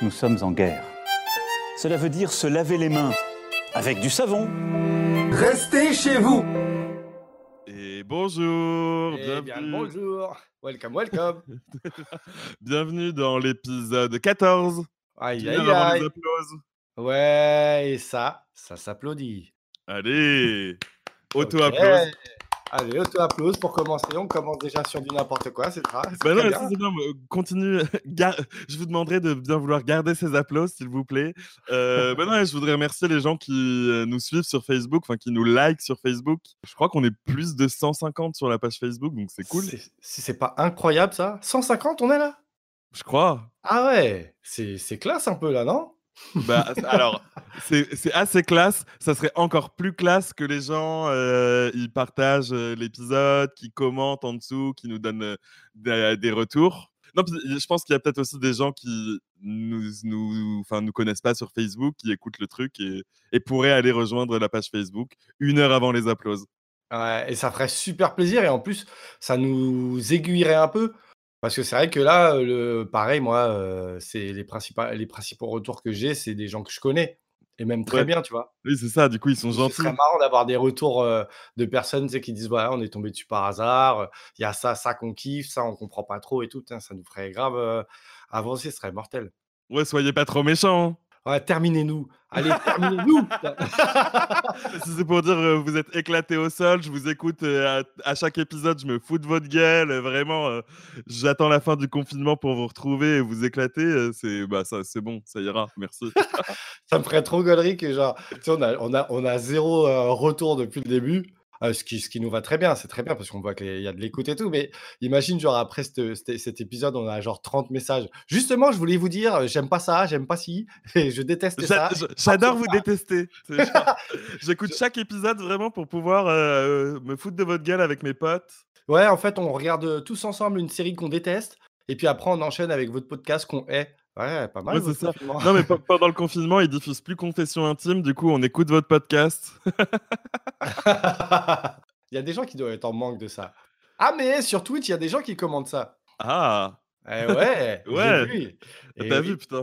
nous sommes en guerre. Cela veut dire se laver les mains avec du savon. Restez chez vous Et bonjour Eh bien, bienvenue, bonjour, welcome, welcome. bienvenue dans l'épisode 14. Aïe, aïe, aïe. Ouais, et ça, ça s'applaudit. Allez, auto-applause. Allez, auto-applause pour commencer. On commence déjà sur du n'importe quoi, c'est c'est Bah non, ça, c'est bien, euh, continue. Gar- Je vous demanderai de bien vouloir garder ces applauses, s'il vous plaît. Euh, bah non, je voudrais remercier les gens qui euh, nous suivent sur Facebook, enfin qui nous like sur Facebook. Je crois qu'on est plus de 150 sur la page Facebook, donc c'est cool. C'est- pas incroyable ça? 150, on est là? Je crois. Ah ouais, c'est classe un peu là, non? Bah, alors, c'est assez classe. Ça serait encore plus classe que les gens euh, ils partagent euh, l'épisode, qui commentent en dessous, qui nous donnent euh, des, retours. Non, je pense qu'il y a peut-être aussi des gens qui nous, nous, enfin, nous connaissent pas sur Facebook, qui écoutent le truc et, et pourraient aller rejoindre la page Facebook une heure avant les applauses. Et ça ferait super plaisir et en plus, ça nous aiguillerait un peu. Parce que c'est vrai que là, le, pareil, moi, euh, c'est les, principaux, les principaux retours que j'ai, c'est des gens que je connais. Et même très Ouais. bien, tu vois? Oui, c'est ça. Du coup, ils sont Ce gentils. serait marrant d'avoir des retours euh, de personnes tu sais, qui disent voilà, on est tombé dessus par hasard, euh, il y a ça, ça qu'on kiffe, ça on comprend pas trop et tout. Putain, ça nous ferait grave avancer, ce serait mortel. Ouais, soyez pas trop méchants. hein. Ouais, terminez-nous. Allez, terminez-nous. c'est pour dire euh, vous êtes éclaté au sol, je vous écoute euh, à, à chaque épisode, je me fous de votre gueule, euh, vraiment, euh, j'attends la fin du confinement pour vous retrouver et vous éclater, c'est bah ça c'est bon, ça ira, merci. ça me ferait trop gaulerie que genre, tu sais, on a, on a, on a zéro retour depuis le début. Euh, ce, qui, ce qui nous va très bien, c'est très bien parce qu'on voit qu'il y a de l'écoute et tout. Mais imagine, genre, après cet épisode, on a genre 30 messages. Justement, je voulais vous dire, euh, j'aime pas ça, j'aime pas ci, et je déteste ça. J'adore vous détester. J'écoute chaque épisode vraiment pour pouvoir euh, me foutre de votre gueule avec mes potes. Ouais, en fait, on regarde euh, tous ensemble une série qu'on déteste, et puis après, on enchaîne avec votre podcast qu'on hait. Ouais, pas mal. Ouais, votre c'est ça. confinement. Non mais pe- pendant le confinement, ils diffusent plus Confession intime, du coup on écoute votre podcast. il y a des gens qui doivent être en manque de ça. Ah, mais sur Twitch, il y a des gens qui commentent ça. Ah, Eh ouais, Ouais. vu. Eh t'as oui, vu putain,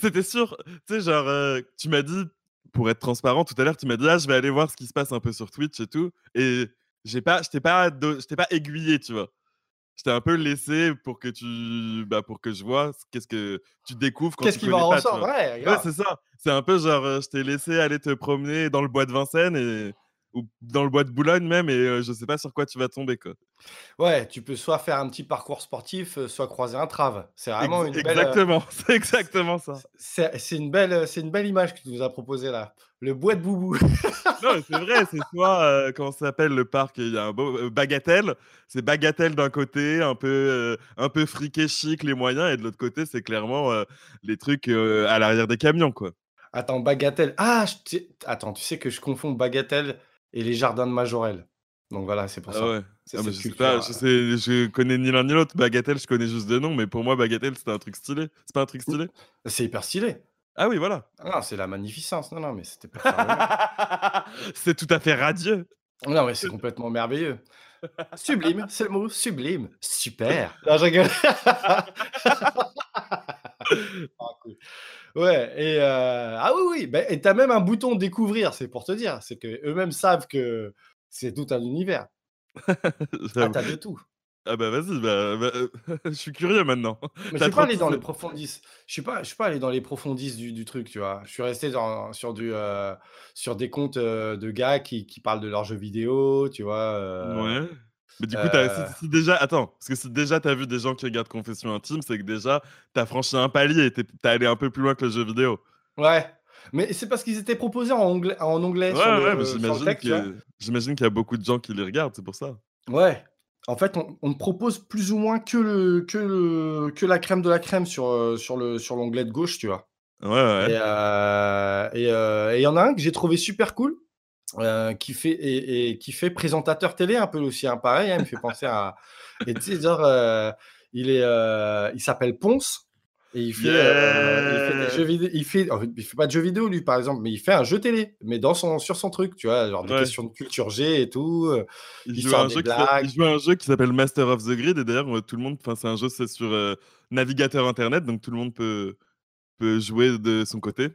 C'était sûr. Tu sais, genre, euh, tu m'as dit, pour être transparent, tout à l'heure, tu m'as dit, ah, je vais aller voir ce qui se passe un peu sur Twitch et tout. Et j'ai pas, je t'ai pas, do- je t'ai pas aiguillé, tu vois. Je t'ai un peu laissé pour que tu, bah, pour que je vois ce- qu'est-ce que tu découvres quand Qu'est-ce tu qui va en. Ouais, c'est ça. C'est un peu genre, je t'ai laissé aller te promener dans le bois de Vincennes et ou dans le bois de Boulogne même, et euh, je sais pas sur quoi tu vas tomber, quoi. Ouais, tu peux soit faire un petit parcours sportif, soit croiser un trave. C'est vraiment Ex- une belle. euh, exactement, c'est exactement ça. C'est une belle, c'est une belle image que tu nous as proposée là. Le bois de boubou. Non, c'est vrai, c'est soit, euh, comment ça s'appelle le parc Il y a un beau Bagatelle. C'est Bagatelle d'un côté, un peu, un peu friqué, chic, les moyens, et de l'autre côté, c'est clairement les trucs à l'arrière des camions, quoi. Attends, Bagatelle. Ah, je attends, tu sais que je confonds Bagatelle et les jardins de Majorel. Donc voilà, c'est pour Ah ça. ouais. C'est Ah, cette je pas, je sais, je connais ni l'un ni l'autre. Bagatelle, je connais juste de nom, mais pour moi, Bagatelle, c'était un truc stylé. C'est pas un truc stylé? C'est hyper stylé. Ah oui, voilà. Ah non, c'est la magnificence. Non, non, mais c'était pas c'est tout à fait radieux. Non, mais c'est complètement merveilleux. Sublime, c'est le mot, sublime. Super. Non, je rigole. Ah, cool. Ouais, et euh, ah oui, oui, bah, et t'as même un bouton découvrir, c'est pour te dire. C'est que eux-mêmes savent que c'est tout un univers. Ah, t'as de tout. Ah bah vas-y, bah, bah, euh, je suis curieux maintenant. Mais je suis pas allé dans les profondis. Je suis pas, je suis pas allé dans les profondis du, du truc, tu vois. Je suis resté dans, sur du, euh, sur des comptes euh, de gars qui, qui parlent de leurs jeux vidéo, tu vois. euh, Ouais. Mais du coup, t'as- euh, si, si déjà, attends, parce que si déjà t'as vu des gens qui regardent Confession Intime, c'est que déjà t'as franchi un palier, t'es allé un peu plus loin que le jeu vidéo. Ouais. Mais c'est parce qu'ils étaient proposés en anglais, en anglais Ouais, sur, ouais, mais le j'imagine qu'il y a beaucoup de gens qui les regardent, c'est pour ça. Ouais. En fait, on, propose plus ou moins que, le, que, le, que la crème de la crème sur, euh, sur le sur l'onglet de gauche, tu vois. Ouais, ouais. Et euh, euh, et il y en a un que j'ai trouvé super cool, euh, qui, fait, et, et qui fait présentateur télé un peu aussi, hein, pareil, hein, il me fait penser à... Et genre, euh, il, est, euh, il s'appelle Ponce, et il fait, euh, il fait des Yeah. jeux vidéo. Il fait, en fait, il fait pas de jeux vidéo, lui, par exemple, mais il fait un jeu télé, mais dans son, sur son truc, tu vois, genre des Ouais. questions de culture G et tout. Il il joue, un jeu qui il joue un jeu qui s'appelle Master of the Grid et d'ailleurs tout le monde, enfin c'est un jeu c'est sur navigateur internet, donc tout le monde peut, peut jouer de son côté.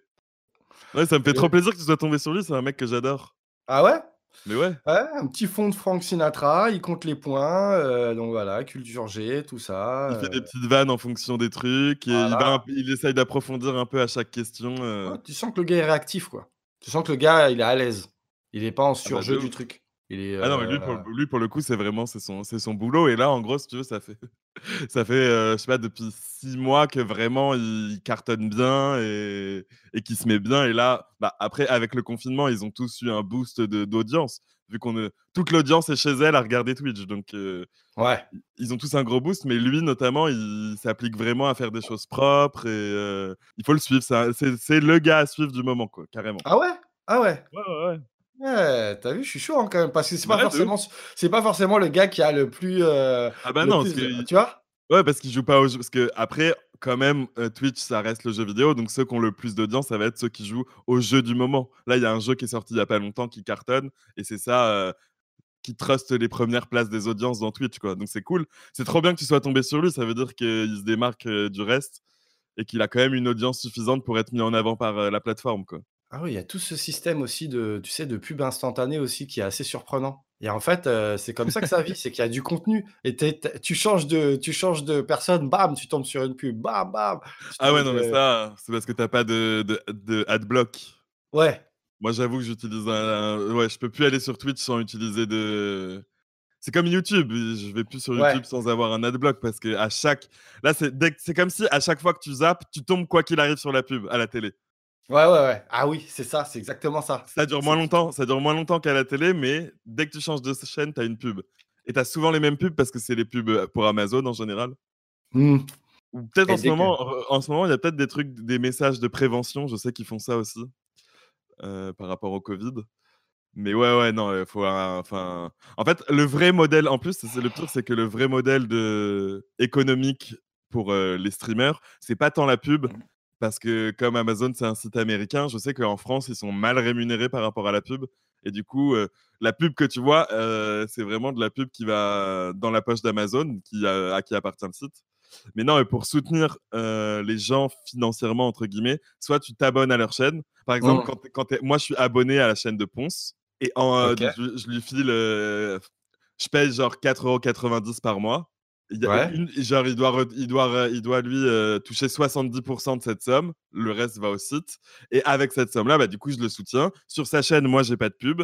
Ouais, ça me fait trop plaisir que tu sois tombé sur lui, c'est un mec que j'adore. Ah ouais? Mais ouais. Ouais, un petit fond de Frank Sinatra, il compte les points, euh, donc voilà, culture G, tout ça. Il fait des euh, petites vannes en fonction des trucs, et il, va essaye d'approfondir un peu à chaque question. euh. ouais, tu sens que le gars est réactif, quoi. Tu sens que le gars, il est à l'aise. Il est pas en surjeu de du ouf. truc. Il est, Ah non, mais lui pour, lui, pour le coup, c'est vraiment c'est son, c'est son boulot. Et là, en gros, si tu veux, ça fait, ça fait euh, je sais pas, depuis six mois que vraiment il cartonne bien et, et qu'il se met bien. Et là, bah, après, avec le confinement, ils ont tous eu un boost d'audience, vu qu'on est- toute l'audience est chez elle à regarder Twitch. Donc, euh, Ouais. ils ont tous un gros boost, mais lui, notamment, il s'applique vraiment à faire des choses propres et euh, il faut le suivre. C'est le gars à suivre du moment, quoi, carrément. Ah ouais? Ah ouais? Ouais, ouais, ouais. Ouais, t'as vu, je suis chaud hein, quand même, parce que c'est pas, Ouais, forcément, c'est pas forcément le gars qui a le plus. euh, Ah bah non, plus que Tu vois? Ouais, parce qu'ils jouent pas au jeu. Parce que après, quand même, euh, Twitch, ça reste le jeu vidéo. Donc ceux qui ont le plus d'audience, ça va être ceux qui jouent au jeu du moment. Là, il y a un jeu qui est sorti il y a pas longtemps qui cartonne. Et c'est ça euh, qui truste les premières places des audiences dans Twitch. Quoi. Donc c'est cool. C'est trop bien que tu sois tombé sur lui. Ça veut dire qu'il se démarque euh, du reste et qu'il a quand même une audience suffisante pour être mis en avant par euh, la plateforme. Quoi. Ah oui, il y a tout ce système aussi de, tu sais, de pub instantanée aussi qui est assez surprenant. Et en fait, euh, c'est comme ça que ça vit, c'est qu'il y a du contenu. Et tu changes de, tu changes de personne, bam, tu tombes sur une pub, bam, bam. Tu Ah ouais, tombes, non, mais ça, c'est parce que t'as pas de, de, de adblock. Ouais. Moi, j'avoue que j'utilise un, un- Ouais, je peux plus aller sur Twitch sans utiliser de. C'est comme YouTube. Je vais plus sur Ouais. YouTube sans avoir un adblock parce que à chaque. Là, c'est dès que- c'est comme si à chaque fois que tu zappes, tu tombes quoi qu'il arrive sur la pub à la télé. Ouais, ouais, ouais. Ah oui, c'est ça, c'est exactement ça. Ça dure moins longtemps. Ça dure moins longtemps qu'à la télé, mais dès que tu changes de chaîne, t'as une pub. Et t'as souvent les mêmes pubs parce que c'est les pubs euh, pour Amazon en général. Hmm. Ou peut-être en ce que- moment, en ce moment, il y a peut-être des trucs, des messages de prévention. Je sais qu'ils font ça aussi euh, par rapport au Covid. Mais ouais, ouais, non, il faut enfin. En fait, le vrai modèle, en plus, c'est le pire, c'est que le vrai modèle de économique pour euh, les streamers, c'est pas tant la pub, parce que comme Amazon, c'est un site américain, je sais qu'en France, ils sont mal rémunérés par rapport à la pub. Et du coup, euh, la pub que tu vois, euh, c'est vraiment de la pub qui va dans la poche d'Amazon, qui, à qui appartient le site. Mais non, et pour soutenir euh, les gens financièrement, entre guillemets, soit tu t'abonnes à leur chaîne. Par exemple, Mhm. quand, moi, je suis abonné à la chaîne de Ponce. Et en, je, je lui file. je paye genre 4,90€ par mois. Il Ouais. une- genre, il doit, il doit, il doit lui euh, toucher 70% de cette somme. Le reste va au site. Et avec cette somme-là, bah, du coup, je le soutiens. Sur sa chaîne, moi, j'ai pas de pub.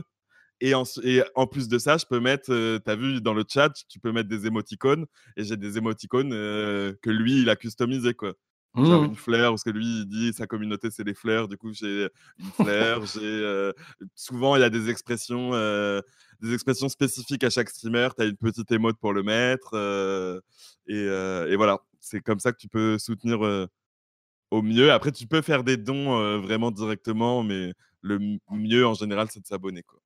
Et en, et en plus de ça, je peux mettre, tu as vu dans le chat, tu peux mettre des émoticônes. Et j'ai des émoticônes euh, que lui, il a customisé. Quoi. Genre Hmm. une fleur, parce que lui, il dit sa communauté, c'est les fleurs. Du coup, j'ai une fleur. j'ai euh, Souvent, il y a des expressions, euh, des expressions spécifiques à chaque streamer. Tu as une petite émote pour le mettre. euh, et, euh, et voilà, c'est comme ça que tu peux soutenir euh, au mieux. Après, tu peux faire des dons euh, vraiment directement, mais le mieux, en général, c'est de s'abonner. quoi.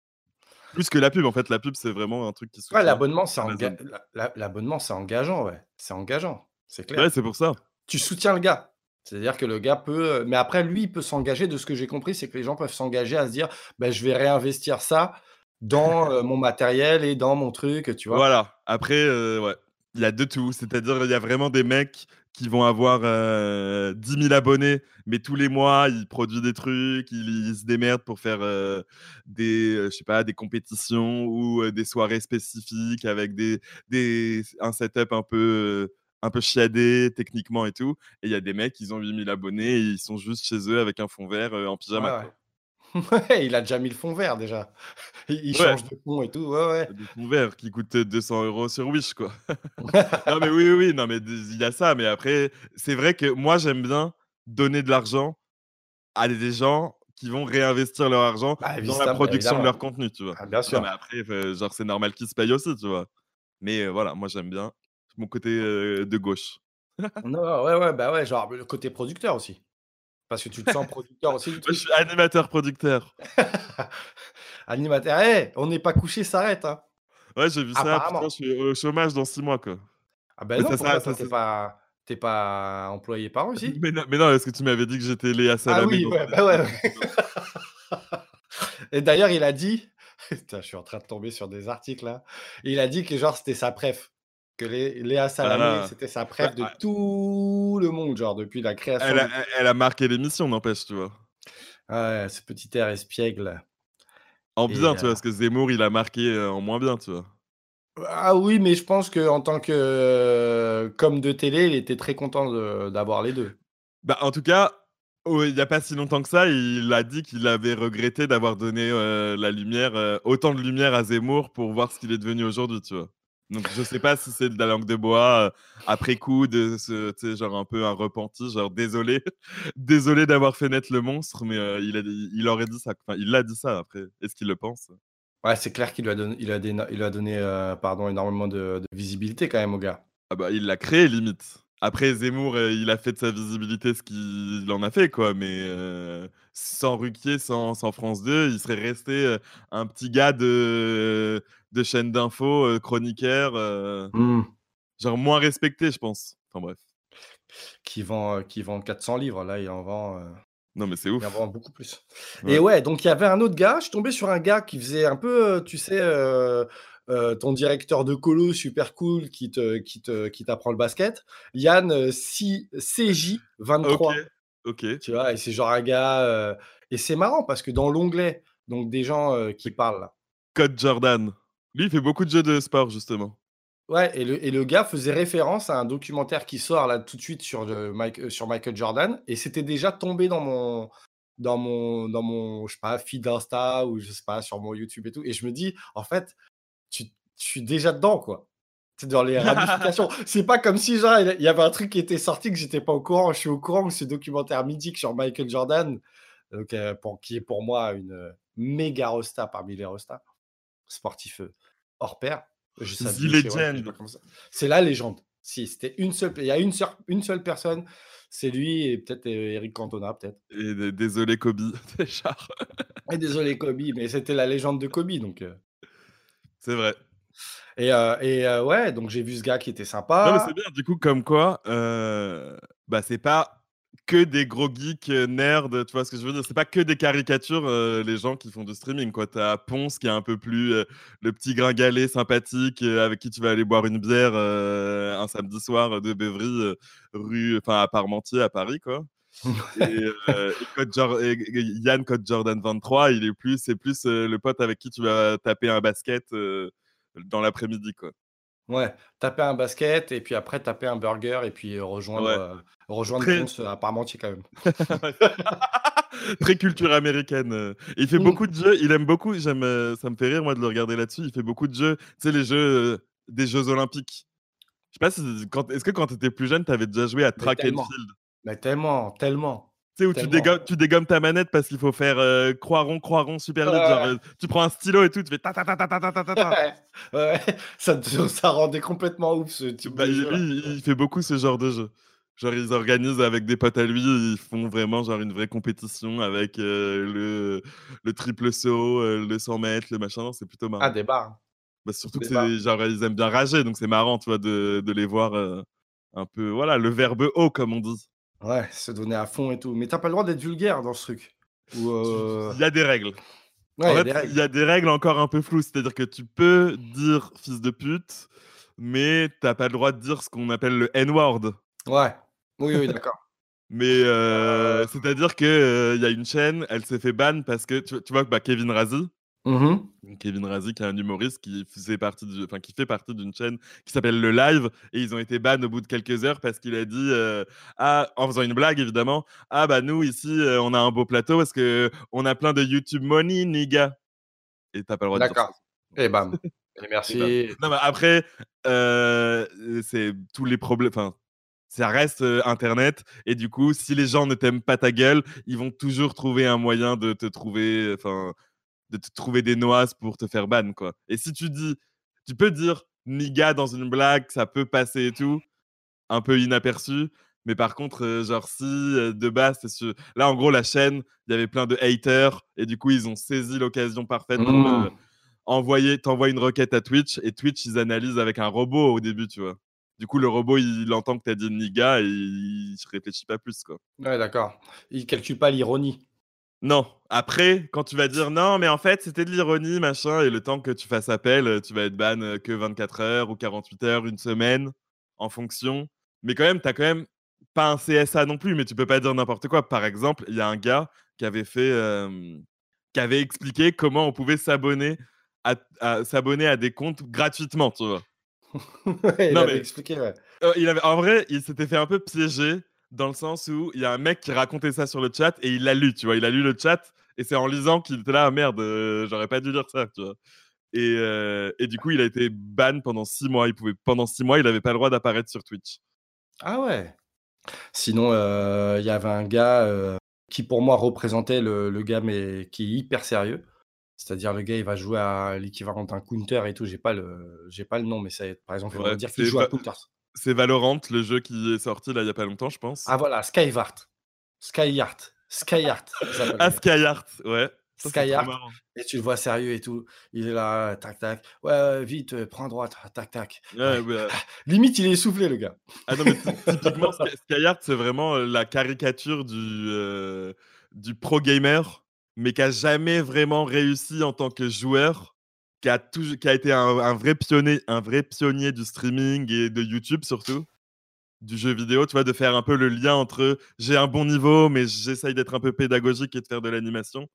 Plus que la pub, en fait. La pub, c'est vraiment un truc qui soutient. Ouais, l'abonnement, c'est enga- engageant, ouais. C'est engageant, c'est clair. Ouais, c'est pour ça. Tu soutiens le gars. C'est-à-dire que le gars peut. Mais après, lui, il peut s'engager. De ce que j'ai compris, c'est que les gens peuvent s'engager à se dire ben, je vais réinvestir ça dans euh, mon matériel et dans mon truc, tu vois. Voilà. Après, euh, ouais, il y a de tout. C'est-à-dire, il y a vraiment des mecs qui vont avoir euh, 10 000 abonnés, mais tous les mois, ils produisent des trucs, ils, se démerdent pour faire euh, des, euh, je sais pas, des compétitions ou euh, des soirées spécifiques avec des, des, un setup un peu, euh, un peu chiadé techniquement et tout. Et il y a des mecs, ils ont 8000 abonnés et ils sont juste chez eux avec un fond vert euh, en pyjama. Ouais, il a déjà mis le fond vert déjà. Il, Ouais. change de fond et tout. Ouais, ouais. Des fonds verts qui coûtent 200 euros sur Wish, quoi. non mais oui, oui, non mais il y a ça, mais après, c'est vrai que moi j'aime bien donner de l'argent à des gens qui vont réinvestir leur argent Bah, dans la production de leur contenu, tu vois. Ah, bien Non, sûr. mais après, euh, genre c'est normal qu'ils se payent aussi, tu vois. Mais euh, voilà, moi j'aime bien mon côté euh, de gauche. Non, ouais, ouais, bah ouais, genre le côté producteur aussi. Parce que tu te sens producteur aussi Moi, je suis animateur-producteur. Animateur, hey, on n'est pas couché, s'arrête. Hein. Ouais, j'ai vu ça, putain, je suis au chômage dans six mois, quoi. Ah ben Mais non, ça, ça, t'es pas, t'es pas employé par eux aussi Mais non, mais non, est-ce que tu m'avais dit que j'étais Léa Ah Salamé oui, dans ouais, bah ouais. Et d'ailleurs, il a dit, Putain, je suis en train de tomber sur des articles là. Il a dit que genre c'était sa préf, que Léa Salamé, Ah. c'était sa préf de ah. tout le monde, genre depuis la création. Elle a, elle- marqué l'émission, n'empêche, tu vois. Ouais, ce petit air espiègle. En Et, bien, tu euh, vois, parce que Zemmour, il a marqué euh, en moins bien, tu vois. Ah oui, mais je pense qu'en tant que euh, comme de télé, il était très content de- d'avoir les deux. Bah, en tout cas, oh, il n'y a pas si longtemps que ça, il a dit qu'il avait regretté d'avoir donné euh, la lumière, euh, autant de lumière à Zemmour pour voir ce qu'il est devenu aujourd'hui, tu vois. Donc, je sais pas si c'est de la langue de bois euh, après coup, de ce, genre un peu un repenti, genre désolé, désolé d'avoir fait naître le monstre, mais euh, il, a, il aurait dit ça. Enfin, il l'a dit ça après. Est-ce qu'il le pense? Ouais, c'est clair qu'il lui a donné, il a il a donné euh, pardon, énormément de, de visibilité quand même au gars. Ah bah, il l'a créé limite. Après, Zemmour, euh, il a fait de sa visibilité ce qu'il en a fait, quoi. Mais euh, sans Ruquier, sans, sans France 2, il serait resté euh, un petit gars de, de chaîne d'infos, euh, chroniqueur, euh, genre moins respecté, je pense. Enfin bref. Qui vend, euh, qui vend 400 livres, là, il en vend, euh, Non, mais c'est il ouf. en vend beaucoup plus. Ouais. Et ouais, donc il y avait un autre gars, je suis tombé sur un gars qui faisait un peu, tu sais, euh, euh, ton directeur de colo super cool qui te, qui te, qui t'apprend le basket, Yann euh, C- CJ23. Ok, ok. Tu vois, et c'est genre un gars. euh, Et c'est marrant parce que dans l'onglet, donc des gens euh, qui parlent là. Code Jordan. Lui, il fait beaucoup de jeux de sport, justement. Ouais, et le, et le gars faisait référence à un documentaire qui sort là tout de suite sur, euh, Mike- euh, sur Michael Jordan, et c'était déjà tombé dans mon, dans mon, dans mon, je sais pas, feed Insta ou je sais pas, sur mon YouTube et tout. Et je me dis, en fait, je suis déjà dedans, quoi. C'est dans les ramifications. C'est pas comme si, genre, il y avait un truc qui était sorti que j'étais pas au courant. Je suis au courant que ce documentaire mythique sur Michael Jordan, donc, euh, pour, qui est pour moi une euh, méga rosta parmi les rostas, sportif euh, hors pair. C'est la légende. Si, c'était une seule, il y a une seule, une seule personne, c'est lui et peut-être Eric Cantona, peut-être. Et désolé, Kobe. Déjà. Et désolé Kobe, mais c'était la légende de Kobe, donc. C'est vrai. Et, euh, et euh, ouais, donc j'ai vu ce gars qui était Non, mais sympa. c'est bien, du coup, comme quoi, euh, bah, c'est pas que des gros geeks nerds, tu vois ce que je veux dire? C'est pas que des caricatures, les gens qui font du streaming, quoi. T'as Ponce qui est un peu plus le petit gringalet sympathique avec qui tu vas aller boire une bière un samedi soir de Bévry, rue, enfin, à Parmentier, à Paris, quoi. et, euh, et Code Jor- et- et Yann Code Jordan 23, il est plus, c'est plus euh, le pote avec qui tu vas taper un basket euh, dans l'après-midi, quoi. Ouais, taper un basket et puis après taper un burger et puis rejoindre, Ouais. euh, rejoindre Très- Ponce à Parmentier quand même. Très culture américaine. il fait Mm. beaucoup de jeux. Il aime beaucoup. J'aime. Ça me fait rire moi de le regarder là-dessus. Il fait beaucoup de jeux. Tu sais les jeux euh, des Jeux Olympiques. Je sais pas si quand. Est-ce que quand tu étais plus jeune, tu avais déjà joué à Track and. Field? Mais tellement, tellement. Tu sais où tu dégommes, tu dégommes ta manette parce qu'il faut faire euh, croix rond, croix rond super vite. Ouais. Genre, euh, tu prends un stylo et tout, tu fais ta ta ta ta ta ta ta ta. ta. Ouais, ça, rendait complètement ouf ce type Bah, de il, jeu. là. lui, il fait beaucoup ce genre de jeu. Genre, ils organisent avec des potes à lui, ils font vraiment genre une vraie compétition avec euh, le, le triple saut, euh, le 100 mètres, le machin. C'est plutôt marrant. Ah, des bars. Bah, surtout que genre ils aiment bien rager, donc c'est marrant, tu vois, de, de les voir euh, un peu, voilà, le verbe haut comme on dit. Ouais, se donner à fond et tout. Mais t'as pas le droit d'être vulgaire dans ce truc. Ou, euh, Il y a des règles. Ouais, en il y a fait, des règles. il y a des règles encore un peu floues, c'est-à-dire que tu peux dire fils de pute, mais t'as pas le droit de dire ce qu'on appelle le N-word. Ouais. Oui, oui, d'accord. Mais euh, c'est-à-dire que euh, il y a une chaîne, elle s'est fait ban parce que tu, tu vois que bah, Kevin Razi, Mhm. Kevin Razi qui est un humoriste qui faisait partie du, enfin qui fait partie d'une chaîne qui s'appelle le Live et ils ont été ban au bout de quelques heures parce qu'il a dit euh, ah en faisant une blague évidemment ah bah nous ici euh, on a un beau plateau parce que on a plein de YouTube money nigga et t'as pas le droit de dire. D'accord. Et bam. Et merci. Non, mais après, euh, c'est tous les problèmes. Enfin, ça reste euh, Internet. Et du coup, si les gens ne t'aiment pas ta gueule, ils vont toujours trouver un moyen de te trouver. Enfin, de te trouver des noises pour te faire ban, quoi. Et si tu dis. Tu peux dire niga dans une blague, ça peut passer et tout. Un peu inaperçu. Mais par contre, euh, genre, si euh, de base, c'est là, en gros, la chaîne, il y avait plein de haters. Et du coup, ils ont saisi l'occasion parfaite pour. Mm. euh, envoyer, t'envoies une requête à Twitch et Twitch ils analysent avec un robot au début, tu vois. Du coup, le robot il entend que t'as dit niga et il, il réfléchit pas plus, quoi. Ouais, d'accord. Il calcule pas l'ironie. Non. Après, quand tu vas dire non, mais en fait, c'était de l'ironie, machin, et le temps que tu fasses appel, euh, tu vas être ban euh, que 24 heures ou 48 heures, une semaine, en fonction. Mais quand même, tu as quand même pas un CSA non plus, mais tu peux pas dire n'importe quoi. Par exemple, il y a un gars qui avait fait, euh, qui avait expliqué comment on pouvait s'abonner à, à- s'abonner à des comptes gratuitement, tu vois. Ouais, il Non, avait mais- expliqué, ouais. Euh, il avait, en vrai, il s'était fait un peu piéger dans le sens où il y a un mec qui racontait ça sur le chat et il l'a lu, tu vois. Il a lu le chat et c'est en lisant qu'il était là, ah, merde, euh, j'aurais pas dû lire ça, tu vois. Et, euh, et du coup, il a été ban pendant six mois. Il pouvait, pendant six mois, il avait pas le droit d'apparaître sur Twitch. Ah ouais. Sinon, euh, il y avait un gars qui, pour moi, représentait le, le gars, mais qui est hyper sérieux. C'est-à-dire, le gars, il va jouer à l'équivalent d'un counter et tout. J'ai pas le, j'ai pas le nom, mais ça, par exemple, on va dire qu'il joue à counter. C'est Valorant, le jeu qui est sorti là il y a pas longtemps, je pense. Ah voilà, Skyvart. Skyart. Skyart. Ah, Skyheart, ouais. Marrant. Et tu le vois sérieux et tout. Il est là, tac, tac. Ouais, vite, euh, prends droite, tac, tac. Ouais, ouais. euh, Limite, il est essoufflé, le gars. Ah non, mais typiquement, Sky- Skyheart, c'est vraiment euh, la caricature du, euh, du pro gamer, mais qui a jamais vraiment réussi en tant que joueur, qui a, toujours, qui a été un, un vrai pionnier, un vrai pionnier du streaming et de YouTube surtout, du jeu vidéo, tu vois, de faire un peu le lien entre j'ai un bon niveau, mais j'essaye d'être un peu pédagogique et de faire de l'animation.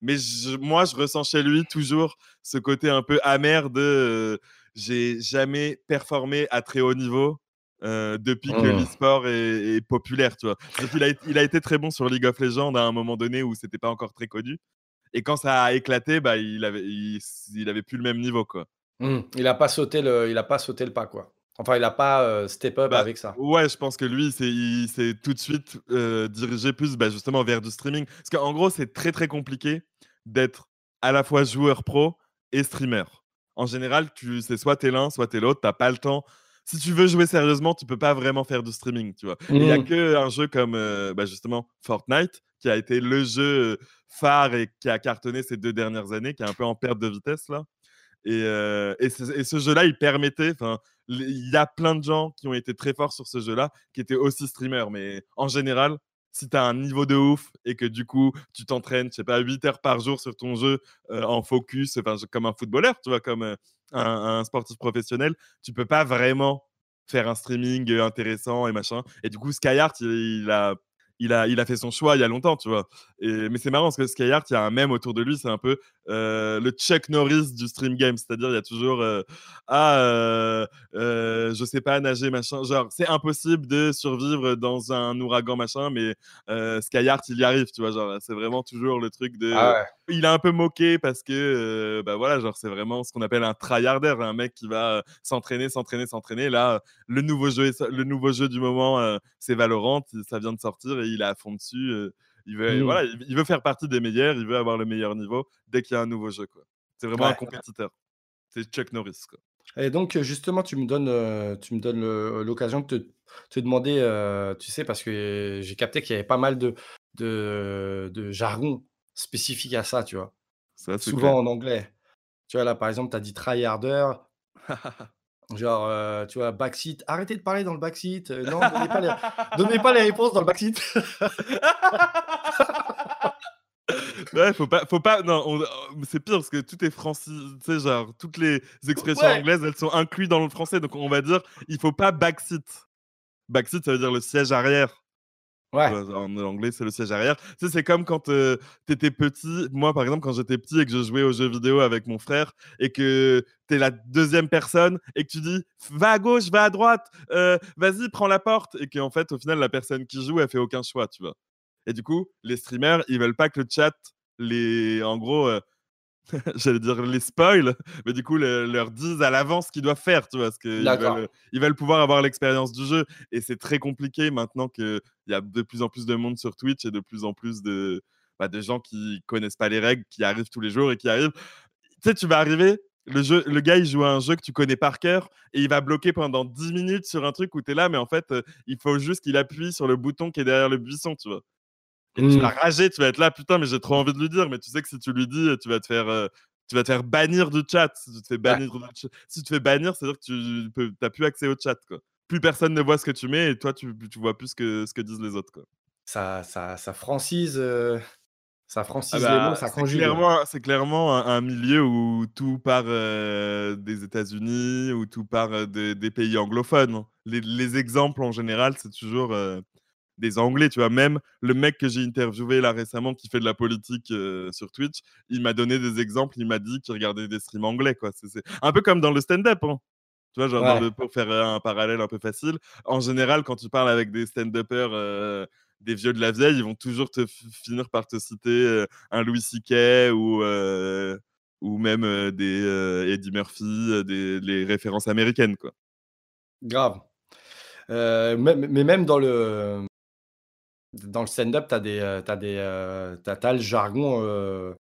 Mais je- moi, je ressens chez lui toujours ce côté un peu amer de euh, j'ai jamais performé à très haut niveau euh, depuis que Mmh. l'e-sport est, est populaire, tu vois. Donc, il, a, été- il a été très bon sur League of Legends à un moment donné où c'était pas encore très connu. Et quand ça a éclaté, bah, il, avait, il, il avait plus le même niveau, quoi. Hmm, Il a pas sauté le, il a pas sauté le pas, quoi. Enfin, il a pas euh, step up Bah, avec ça. Ouais, je pense que lui, c'est- il s'est tout de suite euh, dirigé plus bah, justement vers du streaming. Parce qu'en gros, c'est très très compliqué d'être à la fois joueur pro et streamer. En général, tu c'est soit t'es l'un, soit t'es l'autre. T'as pas le temps. Si tu veux jouer sérieusement, tu peux pas vraiment faire du streaming, tu vois. Il y a Hmm. que un jeu comme euh, bah, justement Fortnite qui a été le jeu phare et qui a cartonné ces deux dernières années, qui est un peu en perte de vitesse là. Et, et, ce, jeu-là, il permettait. Il y a plein de gens qui ont été très forts sur ce jeu-là, qui étaient aussi streamers. Mais en général, si tu as un niveau de ouf et que du coup, tu t'entraînes, je sais pas, 8 heures par jour sur ton jeu en focus, enfin, comme un footballeur, tu vois, comme un, sportif professionnel, tu peux pas vraiment faire un streaming intéressant et machin. Et du coup, Skyheart, il, il a. Il a, il a fait son choix il y a longtemps, tu vois. Et, mais c'est marrant parce que Skyheart, il y a un mème autour de lui, c'est un peu euh, le Chuck Norris du stream game. C'est-à-dire, il y a toujours euh, Ah, euh, euh, je sais pas nager, machin. Genre, c'est impossible de survivre dans un ouragan, machin, mais Skyheart, il y arrive, tu vois. Genre, c'est vraiment toujours le truc de. Ah ouais. Il a un peu moqué parce que, bah voilà, genre, c'est vraiment ce qu'on appelle un tryharder, un mec qui va s'entraîner, s'entraîner, s'entraîner. Là, le nouveau jeu, le nouveau jeu du moment, c'est Valorant. Ça vient de sortir et il est à fond dessus. euh, il veut, Mm. voilà, il veut faire partie des meilleurs, il veut avoir le meilleur niveau dès qu'il y a un nouveau jeu. quoi. C'est vraiment un compétiteur. C'est Chuck Norris. Quoi. Et donc, euh, justement, tu me donnes, euh, tu me donnes le- l'occasion de te, te demander, euh, tu sais, parce que j'ai capté qu'il y avait pas mal de, de, de jargon spécifique à ça, tu vois. Ça, Souvent en anglais. Tu vois, là, par exemple, tu as dit tryharder, genre, euh, tu vois, backseat. Arrêtez de parler dans le backseat. euh, non, donnez pas, les, donnez pas les réponses dans le backseat. Ouais, faut pas, faut pas. Non, on- c'est pire parce que tout est francisé. Tu sais, genre, toutes les expressions Ouais. anglaises, elles sont incluses dans le français. Donc, on va dire, il faut pas backseat. Backseat, ça veut dire le siège arrière. En anglais, c'est le siège arrière. Tu sais, c'est comme quand tu étais petit. Moi, par exemple, quand j'étais petit et que je jouais aux jeux vidéo avec mon frère et que tu es la deuxième personne et que tu dis va à gauche, va à droite, euh, vas-y, prends la porte. Et qu'en fait, au final, la personne qui joue, elle fait aucun choix, tu vois. Et du coup, les streamers, ils veulent pas que le chat les. En gros. euh, J'allais dire les spoil, mais du coup, le- leur disent à l'avance ce qu'ils doivent faire, tu vois, parce qu'ils veulent, ils veulent pouvoir avoir l'expérience du jeu. Et c'est très compliqué maintenant qu'il y a de plus en plus de monde sur Twitch et de plus en plus de, bah, de gens qui connaissent pas les règles, qui arrivent tous les jours et qui arrivent. Tu sais, tu vas arriver, le, jeu, le gars, il joue à un jeu que tu connais par cœur et il va bloquer pendant 10 minutes sur un truc où tu es là, mais en fait, euh, il faut juste qu'il appuie sur le bouton qui est derrière le buisson, tu vois. Tu Mm. vas rager, tu vas être là, putain, mais j'ai trop envie de lui dire, mais tu sais que si tu lui dis, tu vas te faire, euh, tu vas te faire bannir du chat. Si tu te fais bannir, du chat- si tu te fais bannir, c'est-à-dire que tu peux, t'as plus accès au chat, quoi. Plus personne ne voit ce que tu mets et toi, tu, tu vois plus ce que, ce que disent les autres, quoi. Ça, ça, ça francise, euh, Ça Ah francise les bah, mots, ça c'est conjugue. ouais. clairement, c'est clairement un, un milieu où tout part euh, des États-Unis, où tout part euh, des- des pays anglophones. Les, les exemples en général, c'est toujours euh, des Anglais, tu vois. Même le mec que j'ai interviewé là récemment qui fait de la politique euh, sur Twitch, il m'a donné des exemples, il m'a dit qu'il regardait des streams anglais, quoi. C'est un peu comme dans le stand-up, hein. Tu vois, genre dans Ouais. le- pour faire euh, un parallèle un peu facile. En général, quand tu parles avec des stand-uppers, euh, des vieux de la vieille, ils vont toujours te finir par te citer euh, un Louis C.K. ou, euh, ou même des Eddie Murphy, des, les références américaines, quoi. Grave. Mais même dans le, dans le stand-up, tu as des, euh, t'as des, euh, le jargon. euh,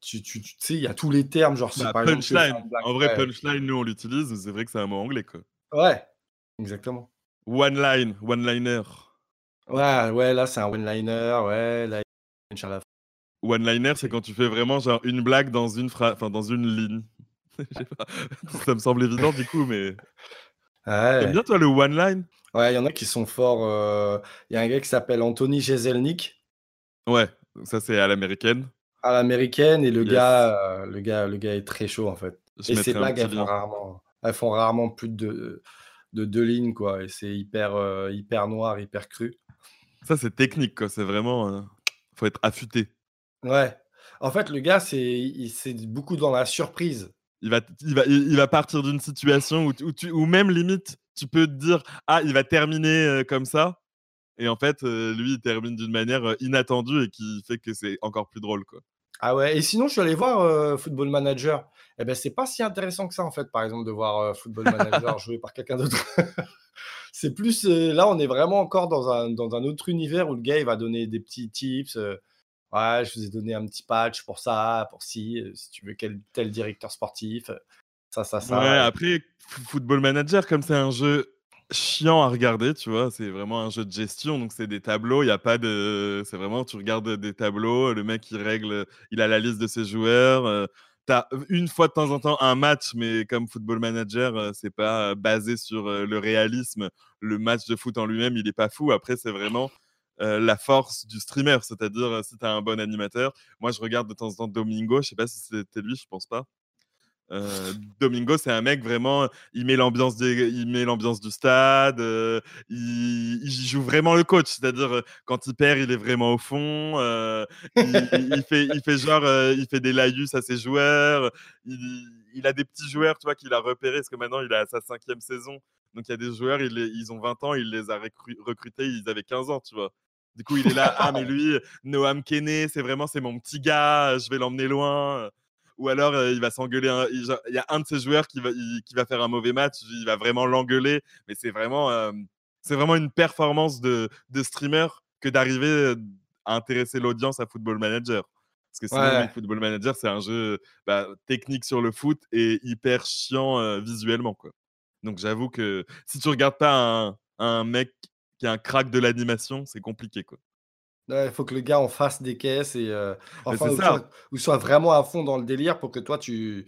tu, tu, tu sais, il y a tous les termes, genre, Bah, par punchline. En vrai, ouais. punchline, nous, on l'utilise, mais c'est vrai que c'est un mot anglais, quoi. Ouais, exactement. One line, one-liner. Ouais, ouais, là, c'est un. Ouais, là, punch à la fin. One-liner, c'est quand tu fais vraiment genre une blague dans une phrase, enfin dans une ligne. Pas. Ça me semble évident du coup, mais Ouais. t'aimes bien toi le one-line? Ouais, il y en a qui sont forts. euh, Il y a un gars qui s'appelle Anthony Jeselnik Ouais, ça c'est à l'américaine. à l'américaine et le Yes. gars, euh, le gars, le gars est très chaud en fait. Je Et ces blagues, elles font rarement, elles font rarement plus de, de deux lignes quoi. Et c'est hyper, euh, hyper noir, hyper cru. Ça c'est technique quoi, c'est vraiment. euh, Faut être affûté. Ouais. En fait, le gars, c'est, il- c'est beaucoup dans la surprise. Il va, il va, il il va partir d'une situation où, où, tu, où même limite tu peux te dire ah il va terminer comme ça et en fait lui il termine d'une manière inattendue et qui fait que c'est encore plus drôle quoi. Ah ouais. Et sinon, je suis allé voir euh, Football Manager. Eh ben, c'est pas si intéressant que ça en fait, par exemple, de voir euh, Football Manager joué par quelqu'un d'autre. c'est plus euh, là, on est vraiment encore dans un, dans un autre univers où le gars il va donner des petits tips. ouais, je vous ai donné un petit patch pour ça, pour si, si tu veux quel tel directeur sportif, ça, ça, ça. Ouais, après, Football Manager, comme c'est un jeu chiant à regarder, tu vois, c'est vraiment un jeu de gestion, donc c'est des tableaux, il n'y a pas de... C'est vraiment, tu regardes des tableaux, le mec, il règle, il a la liste de ses joueurs, euh, t'as une fois de temps en temps un match, mais comme Football Manager, euh, c'est pas euh, basé sur euh, le réalisme, le match de foot en lui-même, il est pas fou, après, c'est vraiment... euh, la force du streamer, c'est-à-dire si tu as un bon animateur. Moi, je regarde de temps en temps Domingo, je sais pas si c'était lui, je pense pas. Euh, Domingo, c'est un mec vraiment, il met l'ambiance il met l'ambiance du stade, euh, il, joue vraiment le coach, c'est-à-dire euh, quand il perd, il est vraiment au fond, il, fait, il fait genre, il fait des laïus à ses joueurs, il, a des petits joueurs, tu vois, qu'il a repérés, parce que maintenant il a sa cinquième saison, donc il y a des joueurs, ils ont 20 ans, il les a recru- recrutés, ils avaient 15 ans, tu vois. Du coup, il est là, ah mais lui, Noam Kene, c'est vraiment, c'est mon petit gars, je vais l'emmener loin. Ou alors, euh, il va s'engueuler. un- Il y a un de ses joueurs qui va, il- qui va faire un mauvais match, il va vraiment l'engueuler. Mais c'est vraiment, euh, c'est vraiment une performance de, de streamer que d'arriver euh, à intéresser l'audience à Football Manager. Parce que sinon, Ouais. Football Manager, c'est un jeu bah, technique sur le foot et hyper chiant euh, visuellement. Quoi. Donc j'avoue que si tu regardes pas un, un mec qui a un crack de l'animation, c'est compliqué. Quoi. Il faut que le gars en fasse des caisses et euh, enfin, ou soit, ou soit vraiment à fond dans le délire pour que toi tu